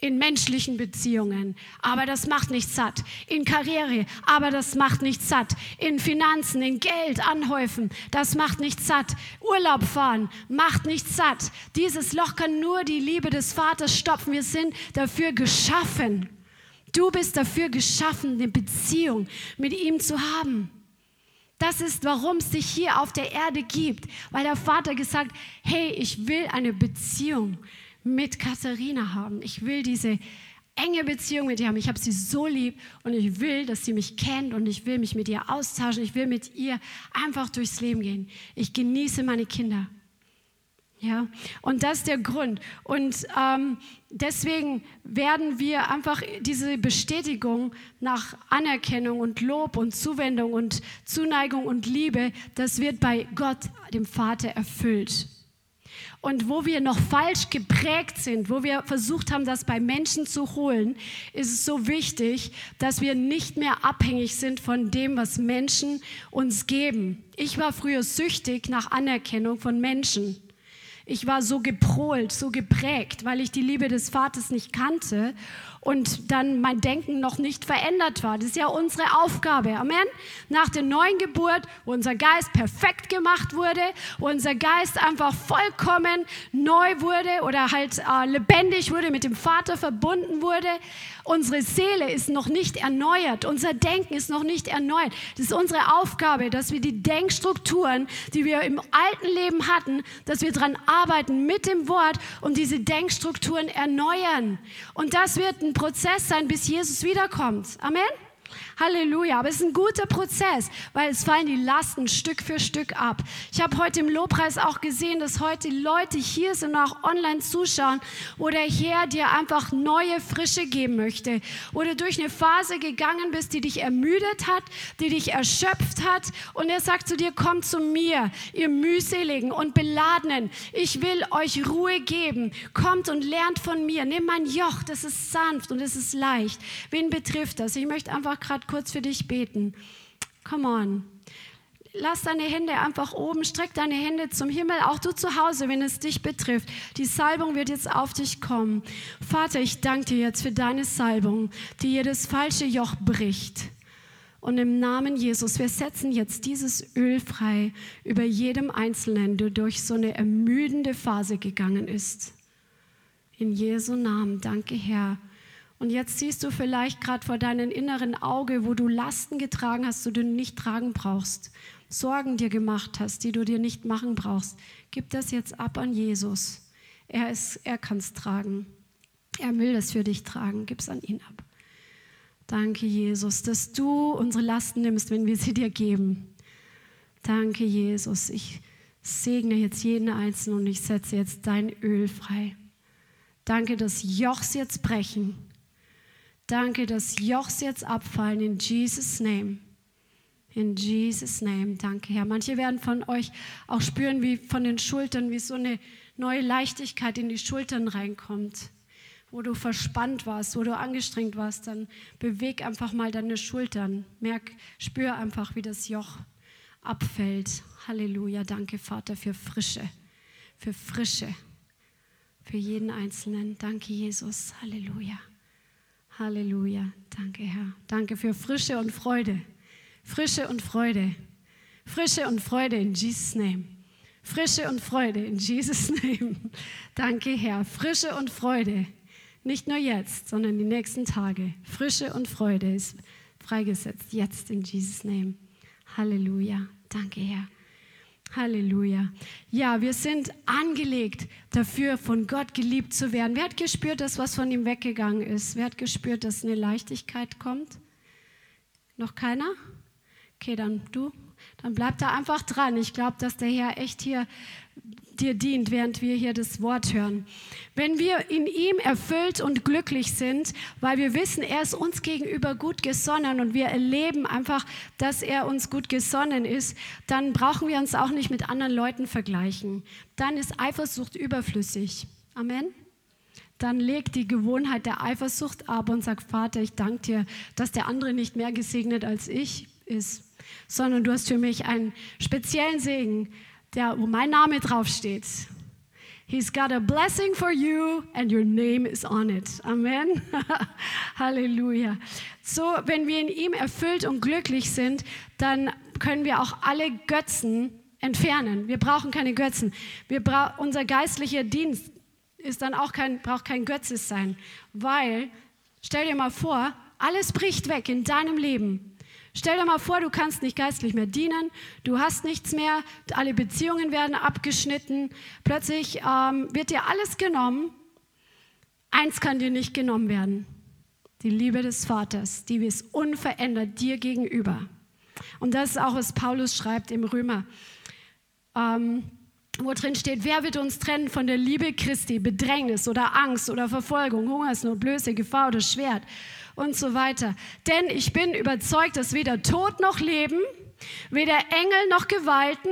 in menschlichen Beziehungen, aber das macht nicht satt. In Karriere, aber das macht nicht satt. In Finanzen, in Geld anhäufen, das macht nicht satt. Urlaub fahren, macht nicht satt. Dieses Loch kann nur die Liebe des Vaters stopfen. Wir sind dafür geschaffen. Du bist dafür geschaffen, eine Beziehung mit ihm zu haben. Das ist, warum es dich hier auf der Erde gibt, weil der Vater gesagt, hey, ich will eine Beziehung mit Katharina haben. Ich will diese enge Beziehung mit ihr haben. Ich habe sie so lieb und ich will, dass sie mich kennt und ich will mich mit ihr austauschen. Ich will mit ihr einfach durchs Leben gehen. Ich genieße meine Kinder. Ja, und das ist der Grund. Und ähm, deswegen werden wir einfach diese Bestätigung nach Anerkennung und Lob und Zuwendung und Zuneigung und Liebe, das wird bei Gott, dem Vater, erfüllt. Und wo wir noch falsch geprägt sind, wo wir versucht haben, das bei Menschen zu holen, ist es so wichtig, dass wir nicht mehr abhängig sind von dem, was Menschen uns geben. Ich war früher süchtig nach Anerkennung von Menschen. Ich war so geprolt, so geprägt, weil ich die Liebe des Vaters nicht kannte und dann mein Denken noch nicht verändert war. Das ist ja unsere Aufgabe. Amen. Nach der neuen Geburt, wo unser Geist perfekt gemacht wurde, wo unser Geist einfach vollkommen neu wurde oder halt äh, lebendig wurde, mit dem Vater verbunden wurde. Unsere Seele ist noch nicht erneuert, unser Denken ist noch nicht erneuert. Das ist unsere Aufgabe, dass wir die Denkstrukturen, die wir im alten Leben hatten, dass wir daran arbeiten mit dem Wort und diese Denkstrukturen erneuern. Und das wird ein ein Prozess sein, bis Jesus wiederkommt. Amen. Halleluja. Aber es ist ein guter Prozess, weil es fallen die Lasten Stück für Stück ab. Ich habe heute im Lobpreis auch gesehen, dass heute Leute hier sind und auch online zuschauen, wo der Herr dir einfach neue Frische geben möchte. Du durch eine Phase gegangen bist, die dich ermüdet hat, die dich erschöpft hat. Und er sagt zu dir, komm zu mir, ihr mühseligen und beladenen. Ich will euch Ruhe geben. Kommt und lernt von mir. Nimm mein Joch, das ist sanft und es ist leicht. Wen betrifft das? Ich möchte einfach gerade kurz für dich beten. Come on. Lass deine Hände einfach oben, streck deine Hände zum Himmel, auch du zu Hause, wenn es dich betrifft. Die Salbung wird jetzt auf dich kommen. Vater, ich danke dir jetzt für deine Salbung, die jedes falsche Joch bricht. Und im Namen Jesus, wir setzen jetzt dieses Öl frei über jedem Einzelnen, der durch so eine ermüdende Phase gegangen ist. In Jesu Namen, danke Herr. Und jetzt siehst du vielleicht gerade vor deinem inneren Auge, wo du Lasten getragen hast, die du nicht tragen brauchst, Sorgen dir gemacht hast, die du dir nicht machen brauchst. Gib das jetzt ab an Jesus. Er, er kann es tragen. Er will das für dich tragen. Gib es an ihn ab. Danke, Jesus, dass du unsere Lasten nimmst, wenn wir sie dir geben. Danke, Jesus. Ich segne jetzt jeden Einzelnen und ich setze jetzt dein Öl frei. Danke, dass Jochs jetzt brechen Danke, dass Jochs jetzt abfallen in Jesus' Name. In Jesus' Name. Danke, Herr. Manche werden von euch auch spüren, wie von den Schultern, wie so eine neue Leichtigkeit in die Schultern reinkommt. Wo du verspannt warst, wo du angestrengt warst, dann beweg einfach mal deine Schultern. Merk, spür einfach, wie das Joch abfällt. Halleluja. Danke, Vater, für Frische. Für Frische. Für jeden Einzelnen. Danke, Jesus. Halleluja. Halleluja. Danke, Herr. Danke für Frische und Freude. Frische und Freude. Frische und Freude in Jesus' Name. Frische und Freude in Jesus' Name. Danke, Herr. Frische und Freude. Nicht nur jetzt, sondern die nächsten Tage. Frische und Freude ist freigesetzt. Jetzt in Jesus' Name. Halleluja. Danke, Herr. Halleluja. Ja, wir sind angelegt dafür, von Gott geliebt zu werden. Wer hat gespürt, dass was von ihm weggegangen ist? Wer hat gespürt, dass eine Leichtigkeit kommt? Noch keiner? Okay, dann du. Dann bleib da einfach dran. Ich glaube, dass der Herr echt hier dir dient, während wir hier das Wort hören. Wenn wir in ihm erfüllt und glücklich sind, weil wir wissen, er ist uns gegenüber gut gesonnen und wir erleben einfach, dass er uns gut gesonnen ist, dann brauchen wir uns auch nicht mit anderen Leuten vergleichen. Dann ist Eifersucht überflüssig. Amen dann leg die Gewohnheit der Eifersucht ab und sag, Vater, ich danke dir, dass der andere nicht mehr gesegnet als ich ist, sondern du hast für mich einen speziellen Segen der, wo mein Name draufsteht. He's got a blessing for you and your name is on it. Amen. Halleluja. So, wenn wir in ihm erfüllt und glücklich sind, dann können wir auch alle Götzen entfernen. Wir brauchen keine Götzen. Wir bra unser geistlicher Dienst ist dann auch kein, braucht kein Götzes sein, weil, stell dir mal vor, alles bricht weg in deinem Leben. Stell dir mal vor, du kannst nicht geistlich mehr dienen, du hast nichts mehr, alle Beziehungen werden abgeschnitten, plötzlich ähm, wird dir alles genommen. Eins kann dir nicht genommen werden, die Liebe des Vaters, die ist unverändert dir gegenüber. Und das ist auch, was Paulus schreibt im Römer. Ähm, wo drin steht, wer wird uns trennen von der Liebe Christi, Bedrängnis oder Angst oder Verfolgung, Hungersnot, Blöße, Gefahr oder Schwert und so weiter. Denn ich bin überzeugt, dass weder Tod noch Leben, weder Engel noch Gewalten,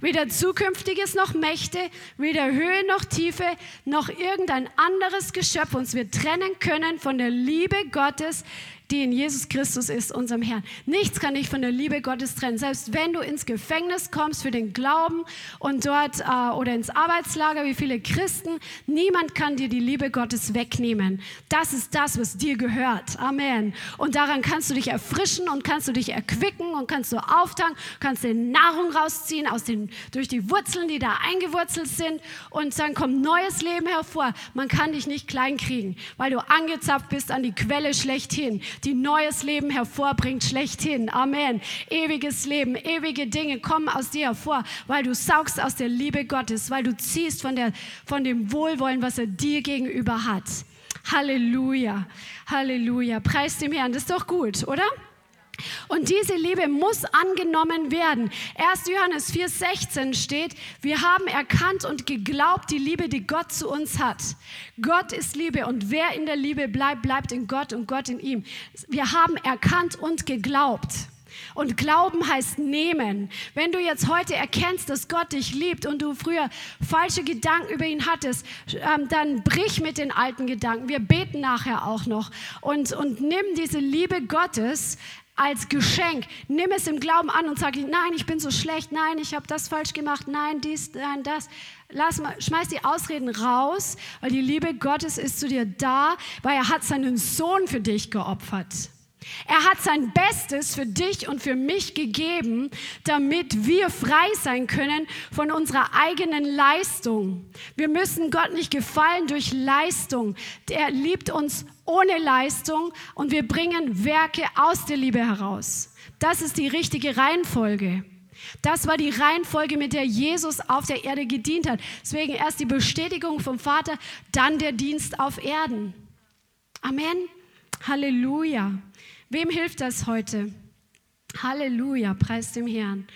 weder Zukünftiges noch Mächte, weder Höhe noch Tiefe, noch irgendein anderes Geschöpf uns wir trennen können von der Liebe Gottes, die in Jesus Christus ist, unserem Herrn. Nichts kann dich von der Liebe Gottes trennen. Selbst wenn du ins Gefängnis kommst für den Glauben und dort äh, oder ins Arbeitslager wie viele Christen, niemand kann dir die Liebe Gottes wegnehmen. Das ist das, was dir gehört. Amen. Und daran kannst du dich erfrischen und kannst du dich erquicken und kannst du auftanken, kannst dir Nahrung rausziehen aus den, durch die Wurzeln, die da eingewurzelt sind und dann kommt neues Leben hervor. Man kann dich nicht klein kriegen, weil du angezapft bist an die Quelle schlechthin die neues Leben hervorbringt, schlechthin. Amen. Ewiges Leben, ewige Dinge kommen aus dir hervor, weil du saugst aus der Liebe Gottes, weil du ziehst von, der, von dem Wohlwollen, was er dir gegenüber hat. Halleluja, Halleluja. Preis dem Herrn, das ist doch gut, oder? Und diese Liebe muss angenommen werden. 1. Johannes 4,16 steht, wir haben erkannt und geglaubt die Liebe, die Gott zu uns hat. Gott ist Liebe und wer in der Liebe bleibt, bleibt in Gott und Gott in ihm. Wir haben erkannt und geglaubt. Und Glauben heißt nehmen. Wenn du jetzt heute erkennst, dass Gott dich liebt und du früher falsche Gedanken über ihn hattest, ähm, dann brich mit den alten Gedanken. Wir beten nachher auch noch. Und, und nimm diese Liebe Gottes als Geschenk. Nimm es im Glauben an und sag, nein, ich bin so schlecht, nein, ich habe das falsch gemacht, nein, dies, nein, das. Lass mal, schmeiß die Ausreden raus, weil die Liebe Gottes ist zu dir da, weil er hat seinen Sohn für dich geopfert. Er hat sein Bestes für dich und für mich gegeben, damit wir frei sein können von unserer eigenen Leistung. Wir müssen Gott nicht gefallen durch Leistung. Er liebt uns ohne Leistung und wir bringen Werke aus der Liebe heraus. Das ist die richtige Reihenfolge. Das war die Reihenfolge, mit der Jesus auf der Erde gedient hat. Deswegen erst die Bestätigung vom Vater, dann der Dienst auf Erden. Amen. Halleluja. Wem hilft das heute? Halleluja, preis dem Herrn.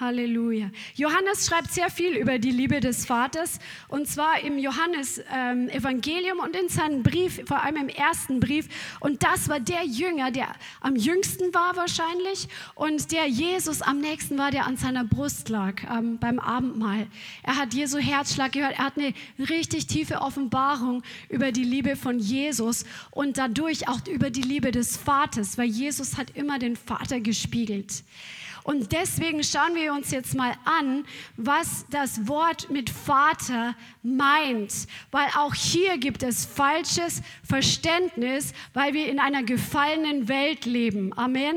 Halleluja. Johannes schreibt sehr viel über die Liebe des Vaters und zwar im Johannes-Evangelium ähm, und in seinem Brief, vor allem im ersten Brief. Und das war der Jünger, der am jüngsten war wahrscheinlich und der Jesus am nächsten war, der an seiner Brust lag ähm, beim Abendmahl. Er hat Jesu Herzschlag gehört, er hat eine richtig tiefe Offenbarung über die Liebe von Jesus und dadurch auch über die Liebe des Vaters, weil Jesus hat immer den Vater gespiegelt. Und deswegen schauen wir uns jetzt mal an, was das Wort mit Vater meint, weil auch hier gibt es falsches Verständnis, weil wir in einer gefallenen Welt leben. Amen.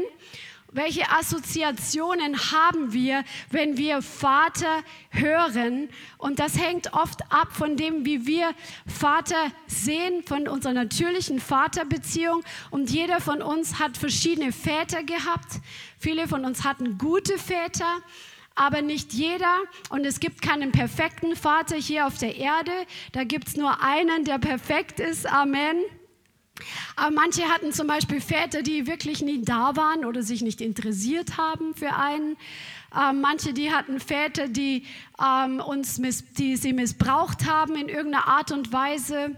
Welche Assoziationen haben wir, wenn wir Vater hören? Und das hängt oft ab von dem, wie wir Vater sehen, von unserer natürlichen Vaterbeziehung. Und jeder von uns hat verschiedene Väter gehabt. Viele von uns hatten gute Väter aber nicht jeder. Und es gibt keinen perfekten Vater hier auf der Erde. Da gibt es nur einen, der perfekt ist. Amen. Aber manche hatten zum Beispiel Väter, die wirklich nie da waren oder sich nicht interessiert haben für einen. Ähm, manche, die hatten Väter, die, ähm, uns miss die sie missbraucht haben in irgendeiner Art und Weise.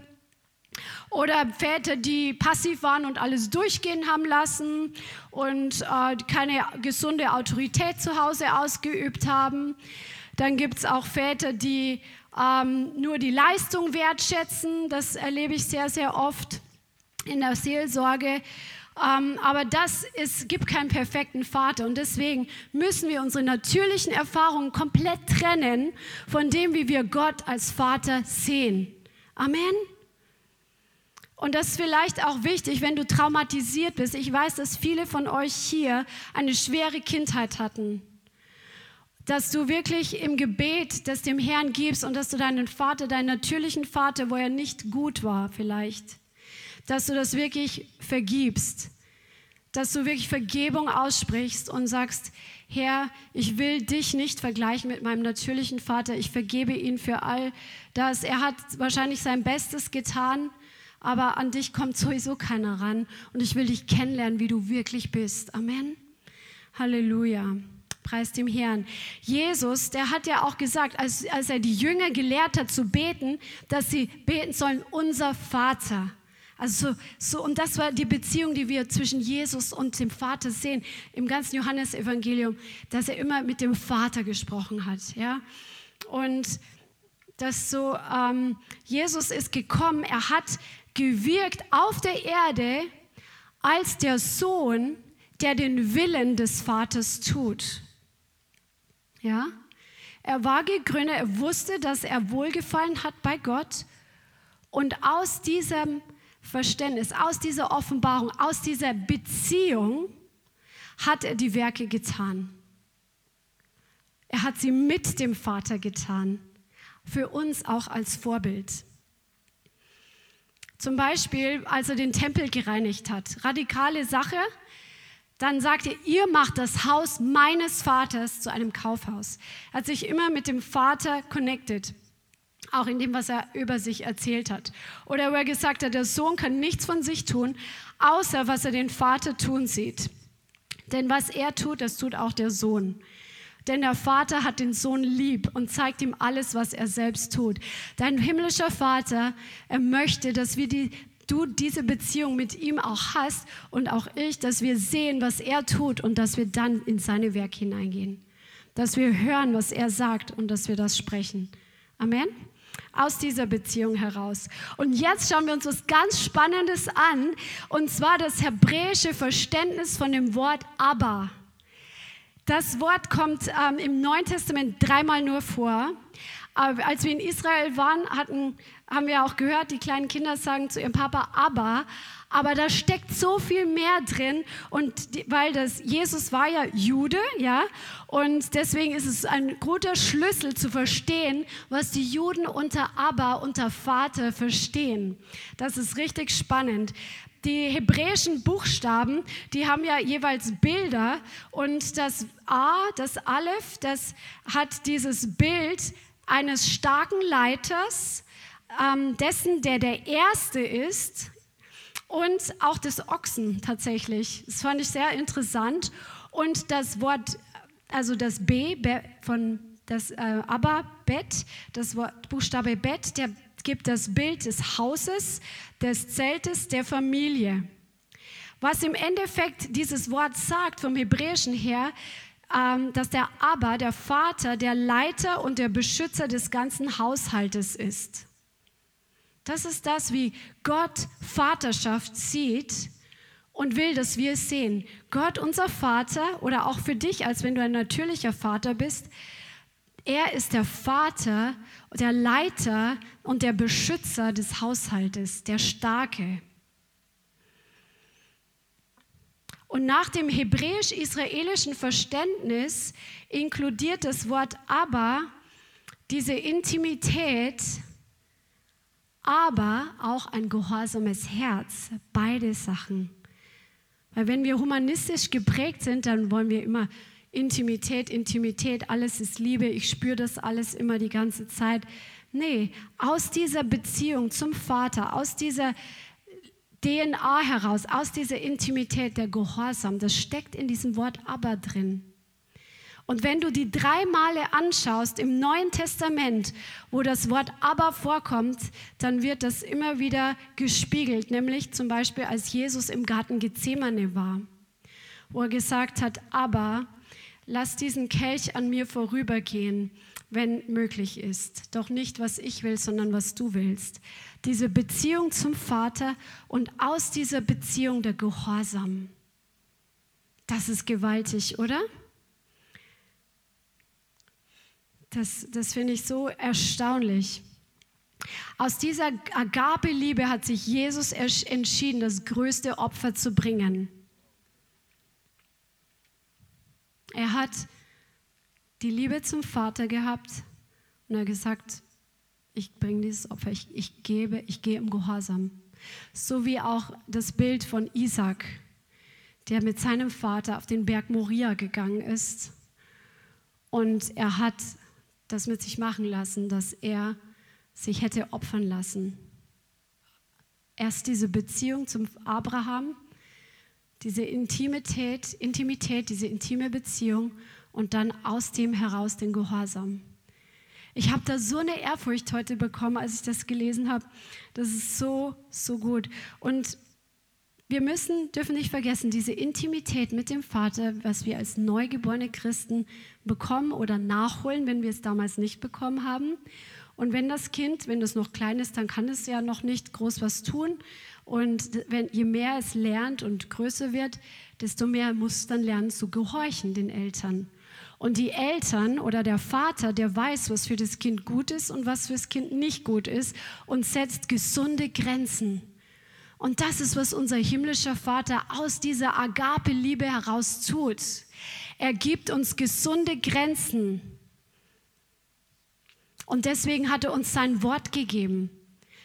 Oder Väter, die passiv waren und alles durchgehen haben lassen und äh, keine gesunde Autorität zu Hause ausgeübt haben. Dann gibt es auch Väter, die ähm, nur die Leistung wertschätzen. Das erlebe ich sehr, sehr oft in der Seelsorge. Ähm, aber das ist, gibt keinen perfekten Vater. Und deswegen müssen wir unsere natürlichen Erfahrungen komplett trennen von dem, wie wir Gott als Vater sehen. Amen. Und das ist vielleicht auch wichtig, wenn du traumatisiert bist. Ich weiß, dass viele von euch hier eine schwere Kindheit hatten. Dass du wirklich im Gebet das dem Herrn gibst und dass du deinen Vater, deinen natürlichen Vater, wo er nicht gut war vielleicht, dass du das wirklich vergibst, dass du wirklich Vergebung aussprichst und sagst, Herr, ich will dich nicht vergleichen mit meinem natürlichen Vater, ich vergebe ihn für all das. Er hat wahrscheinlich sein Bestes getan, aber an dich kommt sowieso keiner ran und ich will dich kennenlernen, wie du wirklich bist. Amen. Halleluja. Preis dem Herrn. Jesus, der hat ja auch gesagt, als, als er die Jünger gelehrt hat zu beten, dass sie beten sollen, unser Vater. Also so, und das war die Beziehung, die wir zwischen Jesus und dem Vater sehen im ganzen Johannesevangelium, dass er immer mit dem Vater gesprochen hat, ja. Und das so, ähm, Jesus ist gekommen, er hat gewirkt auf der Erde als der Sohn, der den Willen des Vaters tut. Ja? Er war gegründet, er wusste, dass er Wohlgefallen hat bei Gott. Und aus diesem Verständnis, aus dieser Offenbarung, aus dieser Beziehung hat er die Werke getan. Er hat sie mit dem Vater getan. Für uns auch als Vorbild. Zum Beispiel, als er den Tempel gereinigt hat. Radikale Sache. Dann sagt er, ihr macht das Haus meines Vaters zu einem Kaufhaus. Er hat sich immer mit dem Vater connected. Auch in dem, was er über sich erzählt hat. Oder wo er gesagt hat, der Sohn kann nichts von sich tun, außer was er den Vater tun sieht. Denn was er tut, das tut auch der Sohn. Denn der Vater hat den Sohn lieb und zeigt ihm alles, was er selbst tut. Dein himmlischer Vater, er möchte, dass wir die, du diese Beziehung mit ihm auch hast und auch ich, dass wir sehen, was er tut und dass wir dann in seine Werk hineingehen. Dass wir hören, was er sagt und dass wir das sprechen. Amen aus dieser Beziehung heraus. Und jetzt schauen wir uns was ganz Spannendes an, und zwar das hebräische Verständnis von dem Wort Abba. Das Wort kommt ähm, im Neuen Testament dreimal nur vor. Aber als wir in Israel waren, hatten, haben wir auch gehört, die kleinen Kinder sagen zu ihrem Papa Abba. Aber da steckt so viel mehr drin und die, weil das Jesus war ja Jude, ja, und deswegen ist es ein guter Schlüssel zu verstehen, was die Juden unter Abba, unter Vater verstehen. Das ist richtig spannend die hebräischen Buchstaben, die haben ja jeweils Bilder und das A, das Aleph, das hat dieses Bild eines starken Leiters, ähm, dessen, der der Erste ist und auch des Ochsen tatsächlich. Das fand ich sehr interessant. Und das Wort, also das B von das äh, Aber, Bet, das Wort, Buchstabe Bet, der gibt das Bild des Hauses, des Zeltes, der Familie. Was im Endeffekt dieses Wort sagt vom Hebräischen her, ähm, dass der Abba, der Vater, der Leiter und der Beschützer des ganzen Haushaltes ist. Das ist das, wie Gott Vaterschaft sieht und will, dass wir es sehen. Gott, unser Vater, oder auch für dich, als wenn du ein natürlicher Vater bist, er ist der Vater, der Leiter und der Beschützer des Haushaltes, der Starke. Und nach dem hebräisch-israelischen Verständnis inkludiert das Wort aber diese Intimität, aber auch ein gehorsames Herz, beide Sachen. Weil wenn wir humanistisch geprägt sind, dann wollen wir immer Intimität, Intimität, alles ist Liebe, ich spüre das alles immer die ganze Zeit. Nee, aus dieser Beziehung zum Vater, aus dieser DNA heraus, aus dieser Intimität, der Gehorsam, das steckt in diesem Wort aber drin. Und wenn du die drei Male anschaust im Neuen Testament, wo das Wort aber vorkommt, dann wird das immer wieder gespiegelt, nämlich zum Beispiel als Jesus im Garten Gethsemane war, wo er gesagt hat, aber lass diesen Kelch an mir vorübergehen, wenn möglich ist. Doch nicht, was ich will, sondern was du willst. Diese Beziehung zum Vater und aus dieser Beziehung der Gehorsam. Das ist gewaltig, oder? Das, das finde ich so erstaunlich. Aus dieser Agape-Liebe hat sich Jesus entschieden, das größte Opfer zu bringen. Er hat die Liebe zum Vater gehabt und er hat gesagt, ich bringe dieses Opfer, ich, ich gebe, ich gehe im Gehorsam. So wie auch das Bild von Isaac, der mit seinem Vater auf den Berg Moria gegangen ist. Und er hat das mit sich machen lassen, dass er sich hätte opfern lassen. Erst diese Beziehung zum Abraham diese Intimität, Intimität, diese intime Beziehung und dann aus dem heraus den Gehorsam. Ich habe da so eine Ehrfurcht heute bekommen, als ich das gelesen habe. Das ist so, so gut. Und wir müssen, dürfen nicht vergessen, diese Intimität mit dem Vater, was wir als neugeborene Christen bekommen oder nachholen, wenn wir es damals nicht bekommen haben. Und wenn das Kind, wenn es noch klein ist, dann kann es ja noch nicht groß was tun. Und wenn, je mehr es lernt und größer wird, desto mehr muss es dann lernen zu gehorchen den Eltern. Und die Eltern oder der Vater, der weiß, was für das Kind gut ist und was für das Kind nicht gut ist und setzt gesunde Grenzen. Und das ist, was unser himmlischer Vater aus dieser Agape-Liebe heraus tut. Er gibt uns gesunde Grenzen. Und deswegen hat er uns sein Wort gegeben.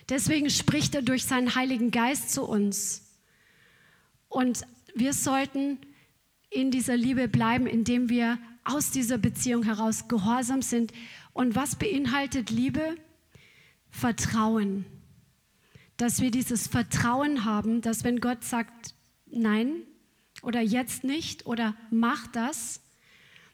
Deswegen spricht er durch seinen Heiligen Geist zu uns. Und wir sollten in dieser Liebe bleiben, indem wir aus dieser Beziehung heraus gehorsam sind. Und was beinhaltet Liebe? Vertrauen. Dass wir dieses Vertrauen haben, dass wenn Gott sagt, nein oder jetzt nicht oder mach das,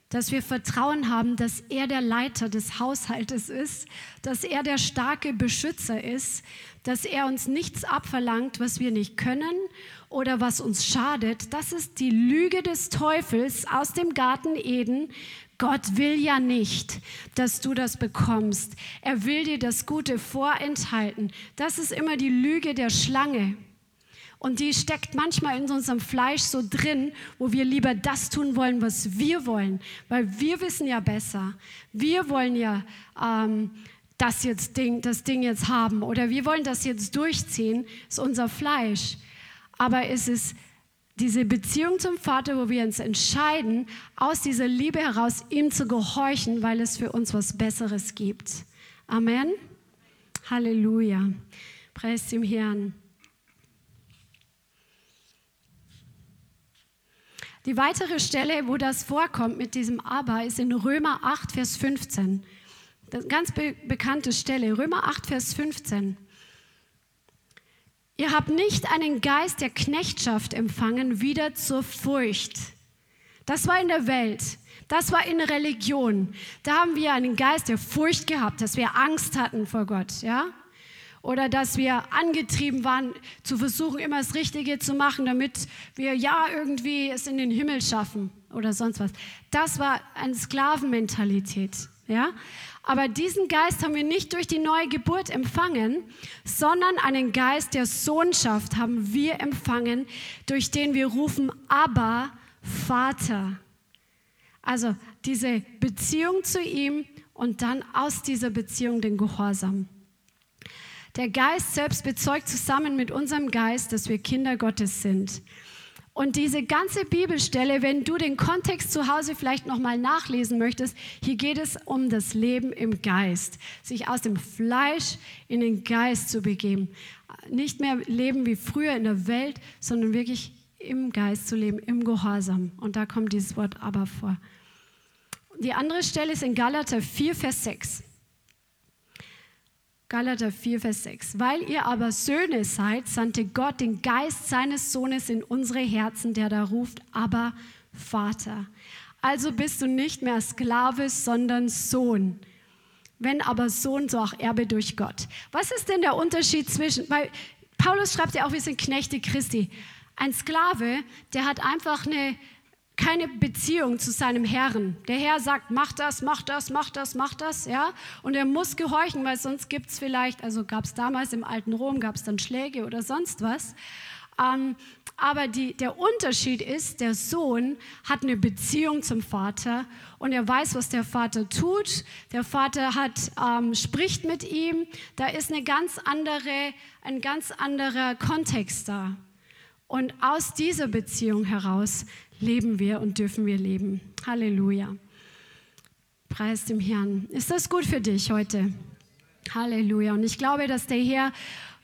dass wir Vertrauen haben, dass er der Leiter des Haushaltes ist, dass er der starke Beschützer ist, dass er uns nichts abverlangt, was wir nicht können oder was uns schadet. Das ist die Lüge des Teufels aus dem Garten Eden. Gott will ja nicht, dass du das bekommst. Er will dir das Gute vorenthalten. Das ist immer die Lüge der Schlange. Und die steckt manchmal in unserem Fleisch so drin, wo wir lieber das tun wollen, was wir wollen. Weil wir wissen ja besser. Wir wollen ja ähm, das, jetzt Ding, das Ding jetzt haben oder wir wollen das jetzt durchziehen. Das ist unser Fleisch. Aber es ist diese Beziehung zum Vater, wo wir uns entscheiden, aus dieser Liebe heraus ihm zu gehorchen, weil es für uns was Besseres gibt. Amen. Halleluja. Preis dem Herrn. Die weitere Stelle, wo das vorkommt mit diesem Aber, ist in Römer 8, Vers 15. Das ganz be bekannte Stelle. Römer 8, Vers 15. Ihr habt nicht einen Geist der Knechtschaft empfangen, wieder zur Furcht. Das war in der Welt. Das war in Religion. Da haben wir einen Geist der Furcht gehabt, dass wir Angst hatten vor Gott, ja? oder dass wir angetrieben waren, zu versuchen, immer das Richtige zu machen, damit wir ja irgendwie es in den Himmel schaffen oder sonst was. Das war eine Sklavenmentalität. Ja? Aber diesen Geist haben wir nicht durch die neue Geburt empfangen, sondern einen Geist der Sohnschaft haben wir empfangen, durch den wir rufen, aber Vater. Also diese Beziehung zu ihm und dann aus dieser Beziehung den Gehorsam. Der Geist selbst bezeugt zusammen mit unserem Geist, dass wir Kinder Gottes sind. Und diese ganze Bibelstelle, wenn du den Kontext zu Hause vielleicht nochmal nachlesen möchtest, hier geht es um das Leben im Geist, sich aus dem Fleisch in den Geist zu begeben. Nicht mehr leben wie früher in der Welt, sondern wirklich im Geist zu leben, im Gehorsam. Und da kommt dieses Wort aber vor. Die andere Stelle ist in Galater 4, Vers 6. Galater 4, Vers 6. Weil ihr aber Söhne seid, sandte Gott den Geist seines Sohnes in unsere Herzen, der da ruft, aber Vater. Also bist du nicht mehr Sklave, sondern Sohn. Wenn aber Sohn, so auch Erbe durch Gott. Was ist denn der Unterschied zwischen, weil Paulus schreibt ja auch, wir sind Knechte Christi. Ein Sklave, der hat einfach eine keine Beziehung zu seinem Herrn. Der Herr sagt, mach das, mach das, mach das, mach das, ja. Und er muss gehorchen, weil sonst gibt es vielleicht, also gab es damals im alten Rom, gab es dann Schläge oder sonst was. Ähm, aber die, der Unterschied ist, der Sohn hat eine Beziehung zum Vater und er weiß, was der Vater tut. Der Vater hat, ähm, spricht mit ihm. Da ist eine ganz andere, ein ganz anderer Kontext da. Und aus dieser Beziehung heraus leben wir und dürfen wir leben. Halleluja. Preis dem Herrn. Ist das gut für dich heute? Halleluja. Und ich glaube, dass der Herr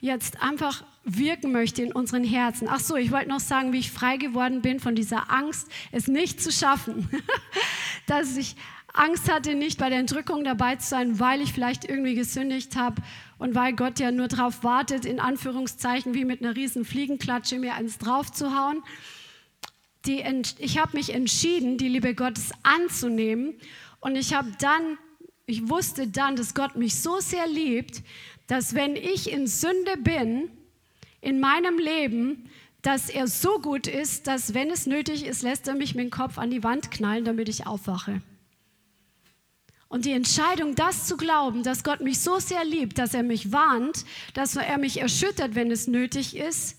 jetzt einfach wirken möchte in unseren Herzen. Ach so, ich wollte noch sagen, wie ich frei geworden bin von dieser Angst, es nicht zu schaffen. dass ich Angst hatte, nicht bei der Entrückung dabei zu sein, weil ich vielleicht irgendwie gesündigt habe und weil Gott ja nur darauf wartet, in Anführungszeichen wie mit einer riesen Fliegenklatsche mir eins draufzuhauen. Die, ich habe mich entschieden, die Liebe Gottes anzunehmen. Und ich habe dann, ich wusste dann, dass Gott mich so sehr liebt, dass wenn ich in Sünde bin, in meinem Leben, dass er so gut ist, dass wenn es nötig ist, lässt er mich mit dem Kopf an die Wand knallen, damit ich aufwache. Und die Entscheidung, das zu glauben, dass Gott mich so sehr liebt, dass er mich warnt, dass er mich erschüttert, wenn es nötig ist,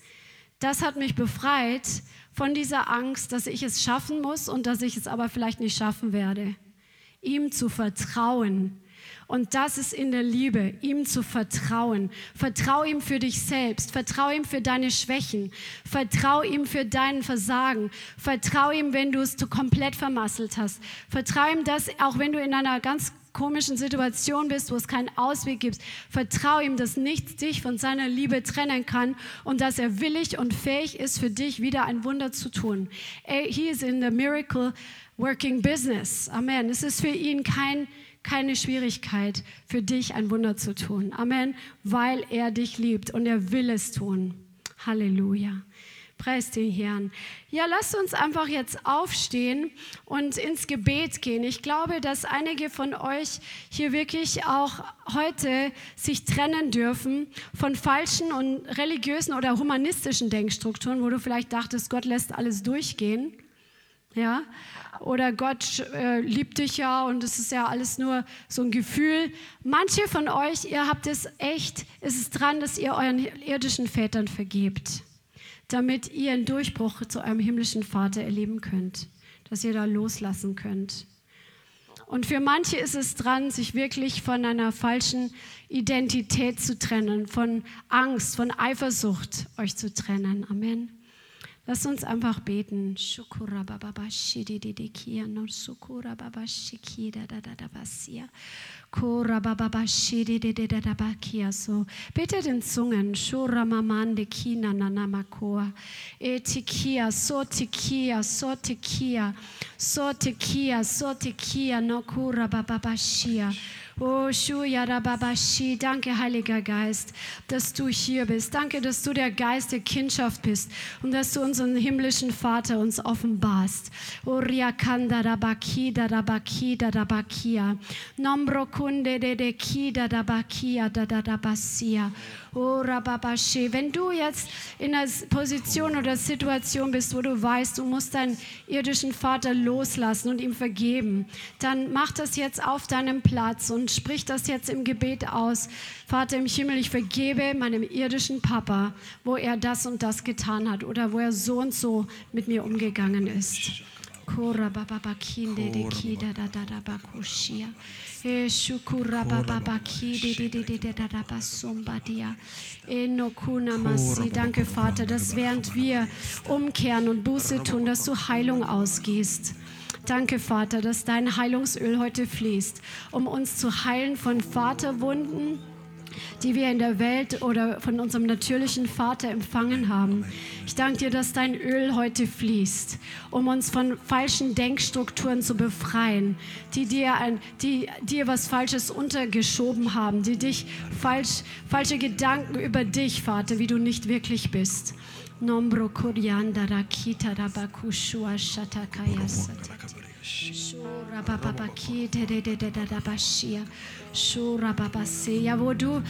das hat mich befreit von dieser Angst, dass ich es schaffen muss und dass ich es aber vielleicht nicht schaffen werde. Ihm zu vertrauen, und das ist in der Liebe, ihm zu vertrauen. Vertrau ihm für dich selbst. Vertrau ihm für deine Schwächen. Vertrau ihm für deinen Versagen. Vertrau ihm, wenn du es komplett vermasselt hast. Vertrau ihm das, auch wenn du in einer ganz komischen Situation bist, wo es keinen Ausweg gibt, vertrau ihm, dass nichts dich von seiner Liebe trennen kann und dass er willig und fähig ist, für dich wieder ein Wunder zu tun. He is in the miracle working business. Amen. Es ist für ihn kein keine Schwierigkeit, für dich ein Wunder zu tun. Amen. Weil er dich liebt und er will es tun. Halleluja. Preis den Herrn. Ja, lasst uns einfach jetzt aufstehen und ins Gebet gehen. Ich glaube, dass einige von euch hier wirklich auch heute sich trennen dürfen von falschen und religiösen oder humanistischen Denkstrukturen, wo du vielleicht dachtest, Gott lässt alles durchgehen. Ja, oder Gott äh, liebt dich ja und es ist ja alles nur so ein Gefühl. Manche von euch, ihr habt es echt, ist es dran, dass ihr euren irdischen Vätern vergebt, damit ihr einen Durchbruch zu eurem himmlischen Vater erleben könnt, dass ihr da loslassen könnt. Und für manche ist es dran, sich wirklich von einer falschen Identität zu trennen, von Angst, von Eifersucht euch zu trennen. Amen. Lass uns einfach beten. No. Kura so. Betet in Zungen. Shura mamande kina na namakoa. Etikia so tikia so tikia so tikia Oh, Shuyarababashi, danke, Heiliger Geist, dass du hier bist. Danke, dass du der Geist der Kindschaft bist und dass du unseren himmlischen Vater uns offenbarst. Oh, Riakanda Rabaki, Darabaki, Darabakia. Nombro kunde de de ki, Darabakia, Darabasia. Oh. Wenn du jetzt in einer Position oder Situation bist, wo du weißt, du musst deinen irdischen Vater loslassen und ihm vergeben, dann mach das jetzt auf deinem Platz und sprich das jetzt im Gebet aus. Vater im Himmel, ich vergebe meinem irdischen Papa, wo er das und das getan hat oder wo er so und so mit mir umgegangen ist. Kora baba bakinde de kida da da da bakushia. Shukura baba bakide de de de de da da basumbadia. Enokuna masi. Danke Vater, dass während wir umkehren und Buße tun, dass du Heilung ausgehst. Danke, Vater, dass dein Heilungsöl heute fließt, um uns zu heilen von Vaterwunden die wir in der Welt oder von unserem natürlichen Vater empfangen haben. Ich danke dir, dass dein Öl heute fließt, um uns von falschen Denkstrukturen zu befreien, die dir, ein, die dir was Falsches untergeschoben haben, die dich falsch, falsche Gedanken über dich, Vater, wie du nicht wirklich bist. Nombro Koryandara Kita Rabakushua Shatakaya Satati. Ja, wo du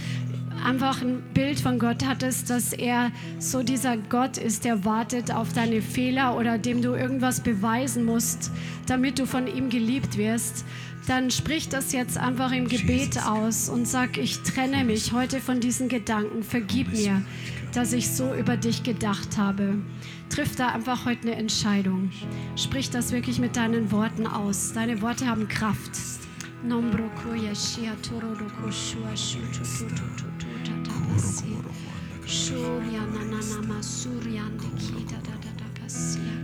einfach ein Bild von Gott hattest, dass er so dieser Gott ist, der wartet auf deine Fehler oder dem du irgendwas beweisen musst, damit du von ihm geliebt wirst, dann sprich das jetzt einfach im Gebet aus und sag, ich trenne mich heute von diesen Gedanken, vergib mir, dass ich so über dich gedacht habe triff da einfach heute eine Entscheidung. Sprich das wirklich mit deinen Worten aus. Deine Worte haben Kraft.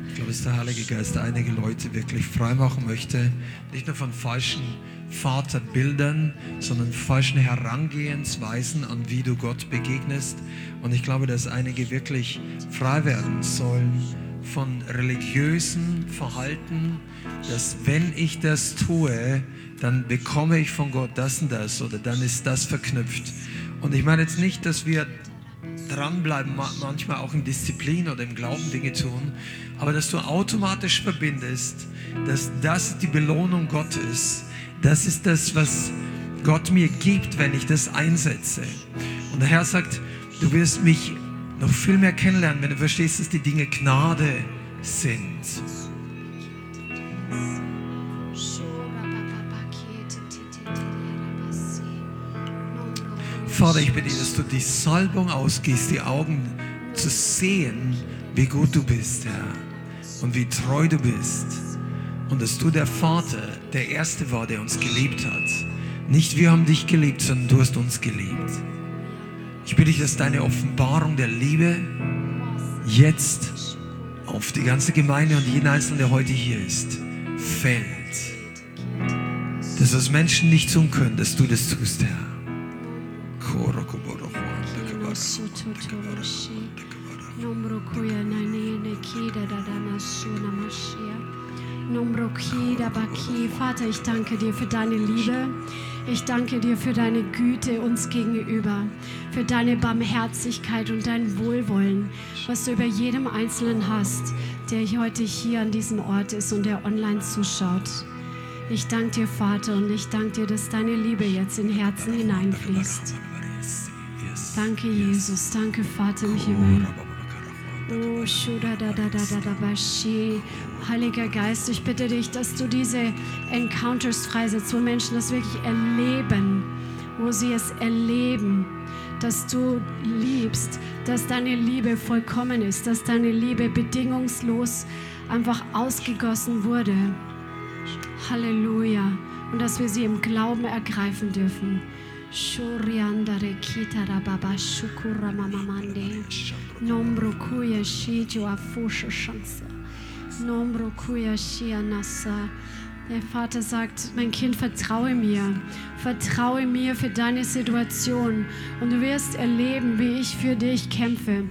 Ich glaube, dass der Heilige Geist einige Leute wirklich freimachen möchte, nicht nur von falschen Vaterbildern, sondern falschen Herangehensweisen an wie du Gott begegnest. Und ich glaube, dass einige wirklich frei werden sollen von religiösen Verhalten, dass wenn ich das tue, dann bekomme ich von Gott das und das oder dann ist das verknüpft. Und ich meine jetzt nicht, dass wir dranbleiben, ma- manchmal auch in Disziplin oder im Glauben Dinge tun, aber dass du automatisch verbindest, dass das die Belohnung Gottes, das ist das, was Gott mir gibt, wenn ich das einsetze. Und der Herr sagt, du wirst mich noch viel mehr kennenlernen, wenn du verstehst, dass die Dinge Gnade sind. Vater, ich bitte dich, dass du die Salbung ausgehst, die Augen zu sehen, wie gut du bist, Herr, und wie treu du bist. Und dass du der Vater, der Erste war, der uns geliebt hat. Nicht wir haben dich geliebt, sondern du hast uns geliebt. Ich bitte dich, dass deine Offenbarung der Liebe jetzt auf die ganze Gemeinde und jeden Einzelnen, der heute hier ist, fällt. Dass das Menschen nicht tun können, dass du das tust, Herr. Vater, ich danke dir für deine Liebe. Ich danke dir für deine Güte uns gegenüber, für deine Barmherzigkeit und dein Wohlwollen, was du über jedem Einzelnen hast, der heute hier an diesem Ort ist und der online zuschaut. Ich danke dir, Vater, und ich danke dir, dass deine Liebe jetzt in Herzen hineinfließt. Danke, Jesus. Danke, Vater im Himmel. Oh. Heiliger Geist, ich bitte dich, dass du diese Encounters freisetzt, wo Menschen das wirklich erleben, wo sie es erleben, dass du liebst, dass deine Liebe vollkommen ist, dass deine Liebe bedingungslos einfach ausgegossen wurde. Halleluja. Und dass wir sie im Glauben ergreifen dürfen. Shuriandare kitara baba shukura mama mande. Nombro kuya shi jua fusha shansa. Nombro kuya shi anasa. Der Vater sagt, mein Kind, vertraue mir. Vertraue mir für deine Situation. Und du wirst erleben, wie ich für dich kämpfe.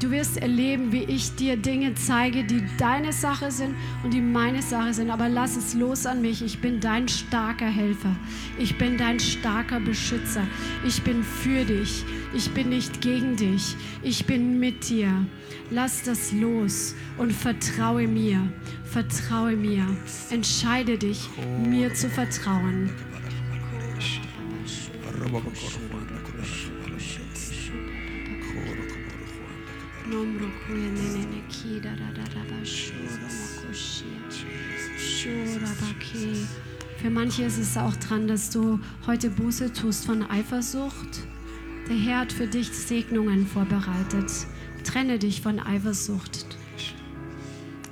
Du wirst erleben, wie ich dir Dinge zeige, die deine Sache sind und die meine Sache sind. Aber lass es los an mich. Ich bin dein starker Helfer. Ich bin dein starker Beschützer. Ich bin für dich. Ich bin nicht gegen dich. Ich bin mit dir. Lass das los und vertraue mir. Vertraue mir. Entscheide dich, mir zu vertrauen. Für manche ist es auch dran, dass du heute Buße tust von Eifersucht. Der Herr hat für dich Segnungen vorbereitet. Trenne dich von Eifersucht.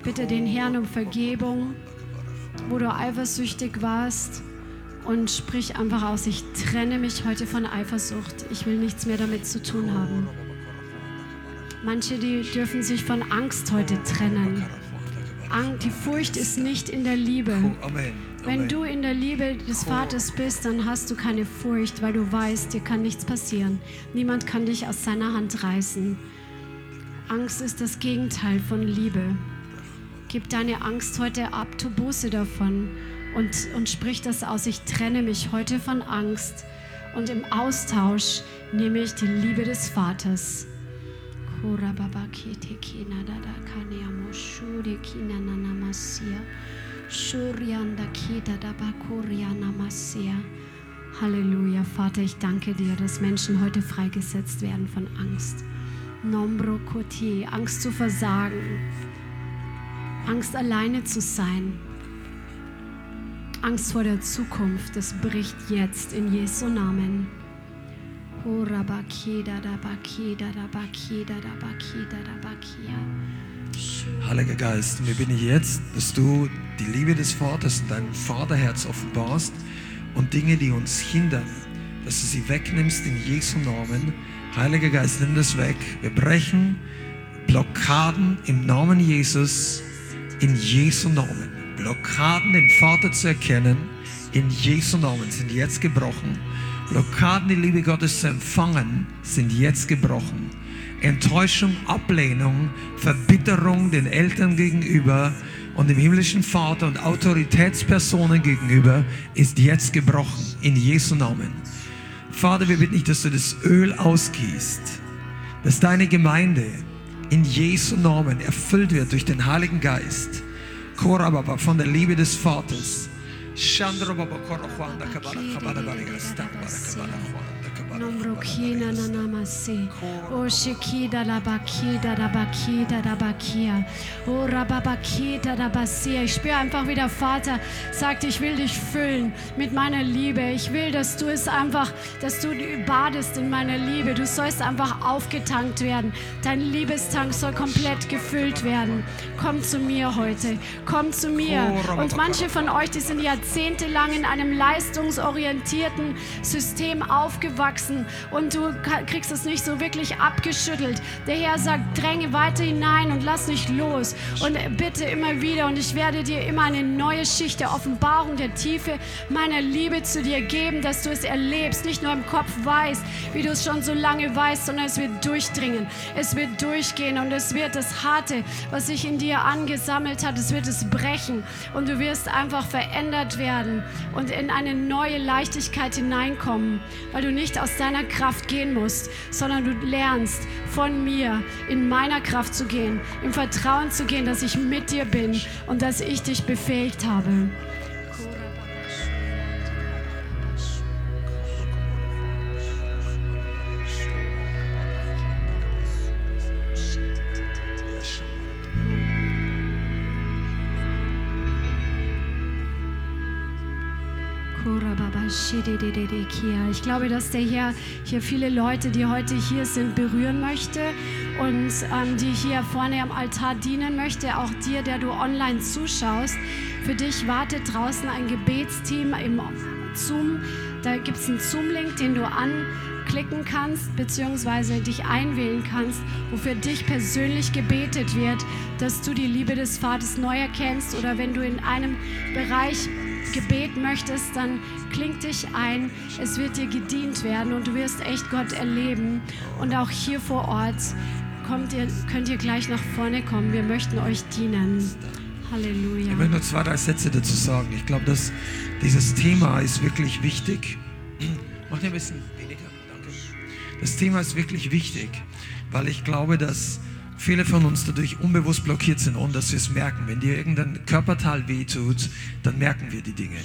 Bitte den Herrn um Vergebung, wo du eifersüchtig warst. Und sprich einfach aus, ich trenne mich heute von Eifersucht. Ich will nichts mehr damit zu tun haben. Manche, die dürfen sich von Angst heute trennen. Die Furcht ist nicht in der Liebe. Wenn du in der Liebe des Vaters bist, dann hast du keine Furcht, weil du weißt, dir kann nichts passieren. Niemand kann dich aus seiner Hand reißen. Angst ist das Gegenteil von Liebe. Gib deine Angst heute ab, tu Buße davon und, und sprich das aus. Ich trenne mich heute von Angst und im Austausch nehme ich die Liebe des Vaters. Halleluja, Vater, ich danke dir, dass Menschen heute freigesetzt werden von Angst. Nombro koti, Angst zu versagen, Angst alleine zu sein, Angst vor der Zukunft, das bricht jetzt in Jesu Namen. Heiliger Geist, wir bitten jetzt, dass du die Liebe des Vaters in dein Vaterherz offenbarst und Dinge, die uns hindern, dass du sie wegnimmst in Jesu Namen. Heiliger Geist, nimm das weg. Wir brechen Blockaden im Namen Jesus, in Jesu Namen. Blockaden, den Vater zu erkennen, in Jesu Namen sind jetzt gebrochen. Blockaden, die Liebe Gottes zu empfangen, sind jetzt gebrochen. Enttäuschung, Ablehnung, Verbitterung den Eltern gegenüber und dem himmlischen Vater und Autoritätspersonen gegenüber ist jetzt gebrochen in Jesu Namen. Vater, wir bitten dich, dass du das Öl ausgießt, dass deine Gemeinde in Jesu Namen erfüllt wird durch den Heiligen Geist. Korababa von der Liebe des Vaters. Shandrobaba korochwanda kabara kabara barigasta kabara kabara chwanda kabara Nombrokina nanamase. O shikida rabakida rabakida rabakia. O rababakida rabasia. Ich spüre einfach, wie der Vater sagt, ich will dich füllen mit meiner Liebe. Ich will, dass du es einfach, dass du badest in meiner Liebe. Du sollst einfach aufgetankt werden. Dein Liebestank soll komplett gefüllt werden. Komm zu mir heute. Komm zu mir. Und manche von euch, die sind jahrzehntelang in einem leistungsorientierten System aufgewachsen und du kriegst es nicht so wirklich abgeschüttelt. Der Herr sagt, dränge weiter hinein und lass nicht los. Und bitte immer wieder und ich werde dir immer eine neue Schicht der Offenbarung der Tiefe meiner Liebe zu dir geben, dass du es erlebst, nicht nur im Kopf weißt, wie du es schon so lange weißt, sondern es wird durchdringen. Es wird durchgehen und es wird das Harte, was sich in dir angesammelt hat, es wird es brechen und du wirst einfach verändert werden und in eine neue Leichtigkeit hineinkommen, weil du nicht aus deiner Kraft gehen musst, sondern du lernst von mir in meiner Kraft zu gehen, im Vertrauen zu gehen, dass ich mit dir bin und dass ich dich befähigt habe. Ich glaube, dass der Herr hier viele Leute, die heute hier sind, berühren möchte und ähm, die hier vorne am Altar dienen möchte. Auch dir, der du online zuschaust. Für dich wartet draußen ein Gebetsteam im Zoom. Da gibt es einen Zoom-Link, den du anklicken kannst, beziehungsweise dich einwählen kannst, wo für dich persönlich gebetet wird, dass du die Liebe des Vaters neu erkennst oder wenn du in einem Bereich Gebet möchtest, dann kling dich ein. Es wird dir gedient werden und du wirst echt Gott erleben. Und auch hier vor Ort kommt ihr, könnt ihr gleich nach vorne kommen. Wir möchten euch dienen. Halleluja. Ich möchte nur zwei, drei Sätze dazu sagen. Ich glaube, dass dieses Thema ist wirklich wichtig. Mach dir ein bisschen weniger, danke. Das Thema ist wirklich wichtig, weil ich glaube, dass viele von uns dadurch unbewusst blockiert sind, ohne dass wir es merken. Wenn dir irgendein Körperteil wehtut, dann merken wir die Dinge.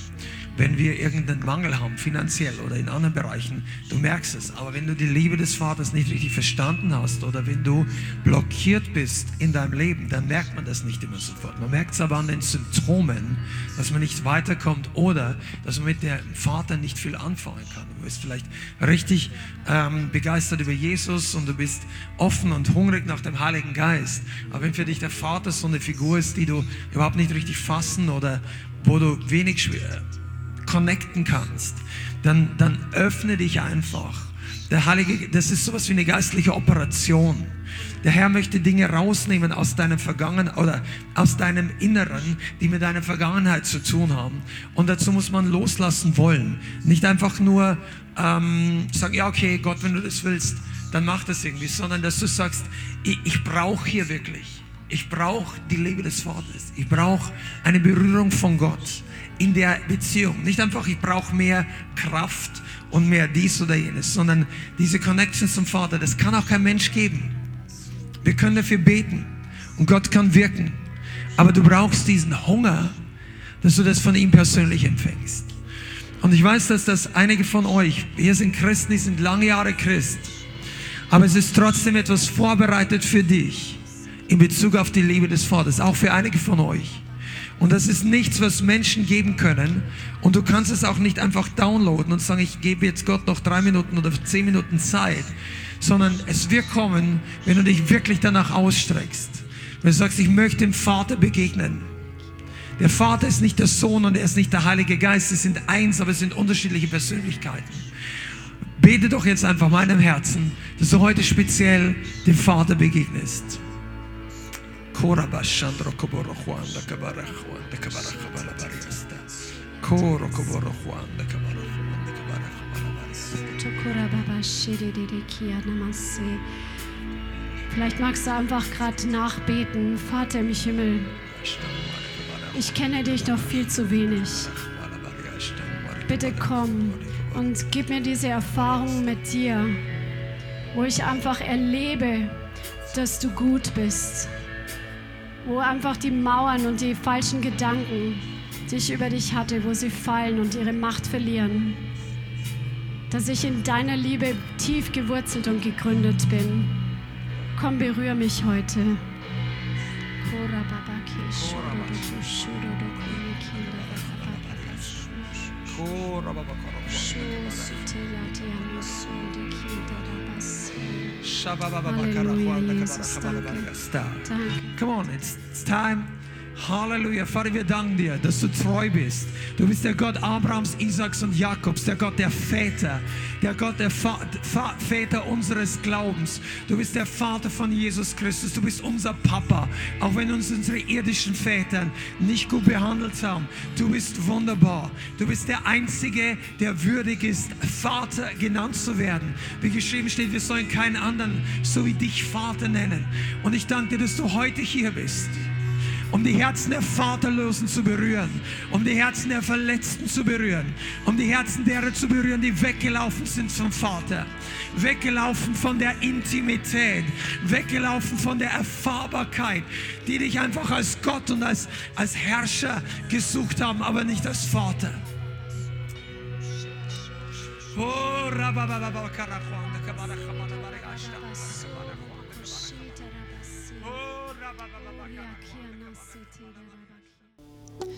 Wenn wir irgendeinen Mangel haben, finanziell oder in anderen Bereichen, du merkst es. Aber wenn du die Liebe des Vaters nicht richtig verstanden hast oder wenn du blockiert bist in deinem Leben, dann merkt man das nicht immer sofort. Man merkt es aber an den Symptomen, dass man nicht weiterkommt oder dass man mit dem Vater nicht viel anfangen kann. Du bist vielleicht richtig ähm, begeistert über Jesus und du bist offen und hungrig nach dem Heiligen Geist. Aber wenn für dich der Vater so eine Figur ist, die du überhaupt nicht richtig fassen oder wo du wenig schwer connecten kannst, dann, dann öffne dich einfach. Der Heilige, das ist sowas wie eine geistliche Operation. Der Herr möchte Dinge rausnehmen aus deinem Vergangenheit oder aus deinem Inneren, die mit deiner Vergangenheit zu tun haben. Und dazu muss man loslassen wollen. Nicht einfach nur ähm, sagen, ja okay, Gott, wenn du das willst, dann mach das irgendwie, sondern dass du sagst, ich, ich brauche hier wirklich. Ich brauche die Liebe des Vaters. Ich brauche eine Berührung von Gott in der Beziehung. Nicht einfach, ich brauche mehr Kraft und mehr dies oder jenes, sondern diese Connection zum Vater, das kann auch kein Mensch geben. Wir können dafür beten und Gott kann wirken. Aber du brauchst diesen Hunger, dass du das von ihm persönlich empfängst. Und ich weiß, dass das einige von euch, hier sind Christen, die sind lange Jahre Christ. Aber es ist trotzdem etwas vorbereitet für dich in Bezug auf die Liebe des Vaters, auch für einige von euch. Und das ist nichts, was Menschen geben können. Und du kannst es auch nicht einfach downloaden und sagen, ich gebe jetzt Gott noch drei Minuten oder zehn Minuten Zeit, sondern es wird kommen, wenn du dich wirklich danach ausstreckst. Wenn du sagst, ich möchte dem Vater begegnen. Der Vater ist nicht der Sohn und er ist nicht der Heilige Geist. Sie sind eins, aber es sind unterschiedliche Persönlichkeiten. Bete doch jetzt einfach meinem Herzen, dass du heute speziell dem Vater begegnest. Vielleicht magst du einfach gerade nachbeten. Vater im Himmel, ich kenne dich noch viel zu wenig. Bitte komm und gib mir diese Erfahrung mit dir. wo ich einfach erlebe, dass du gut bist. Wo einfach die Mauern und die falschen Gedanken, die ich über dich hatte, wo sie fallen und ihre Macht verlieren. Dass ich in deiner Liebe tief gewurzelt und gegründet bin. Komm, berühre mich heute. Hallelujah, Come on, it's, it's time Halleluja. Vater, wir danken dir, dass du treu bist. Du bist der Gott Abrahams, Isaaks und Jakobs, der Gott der Väter, der Gott der Va Va Väter unseres Glaubens. Du bist der Vater von Jesus Christus. Du bist unser Papa, auch wenn uns unsere irdischen Väter nicht gut behandelt haben. Du bist wunderbar. Du bist der Einzige, der würdig ist, Vater genannt zu werden. Wie geschrieben steht, wir sollen keinen anderen so wie dich Vater nennen. Und ich danke dir, dass du heute hier bist um die Herzen der Vaterlosen zu berühren, um die Herzen der Verletzten zu berühren, um die Herzen derer zu berühren, die weggelaufen sind vom Vater, weggelaufen von der Intimität, weggelaufen von der Erfahrbarkeit, die dich einfach als Gott und als, als Herrscher gesucht haben, aber nicht als Vater. Oh,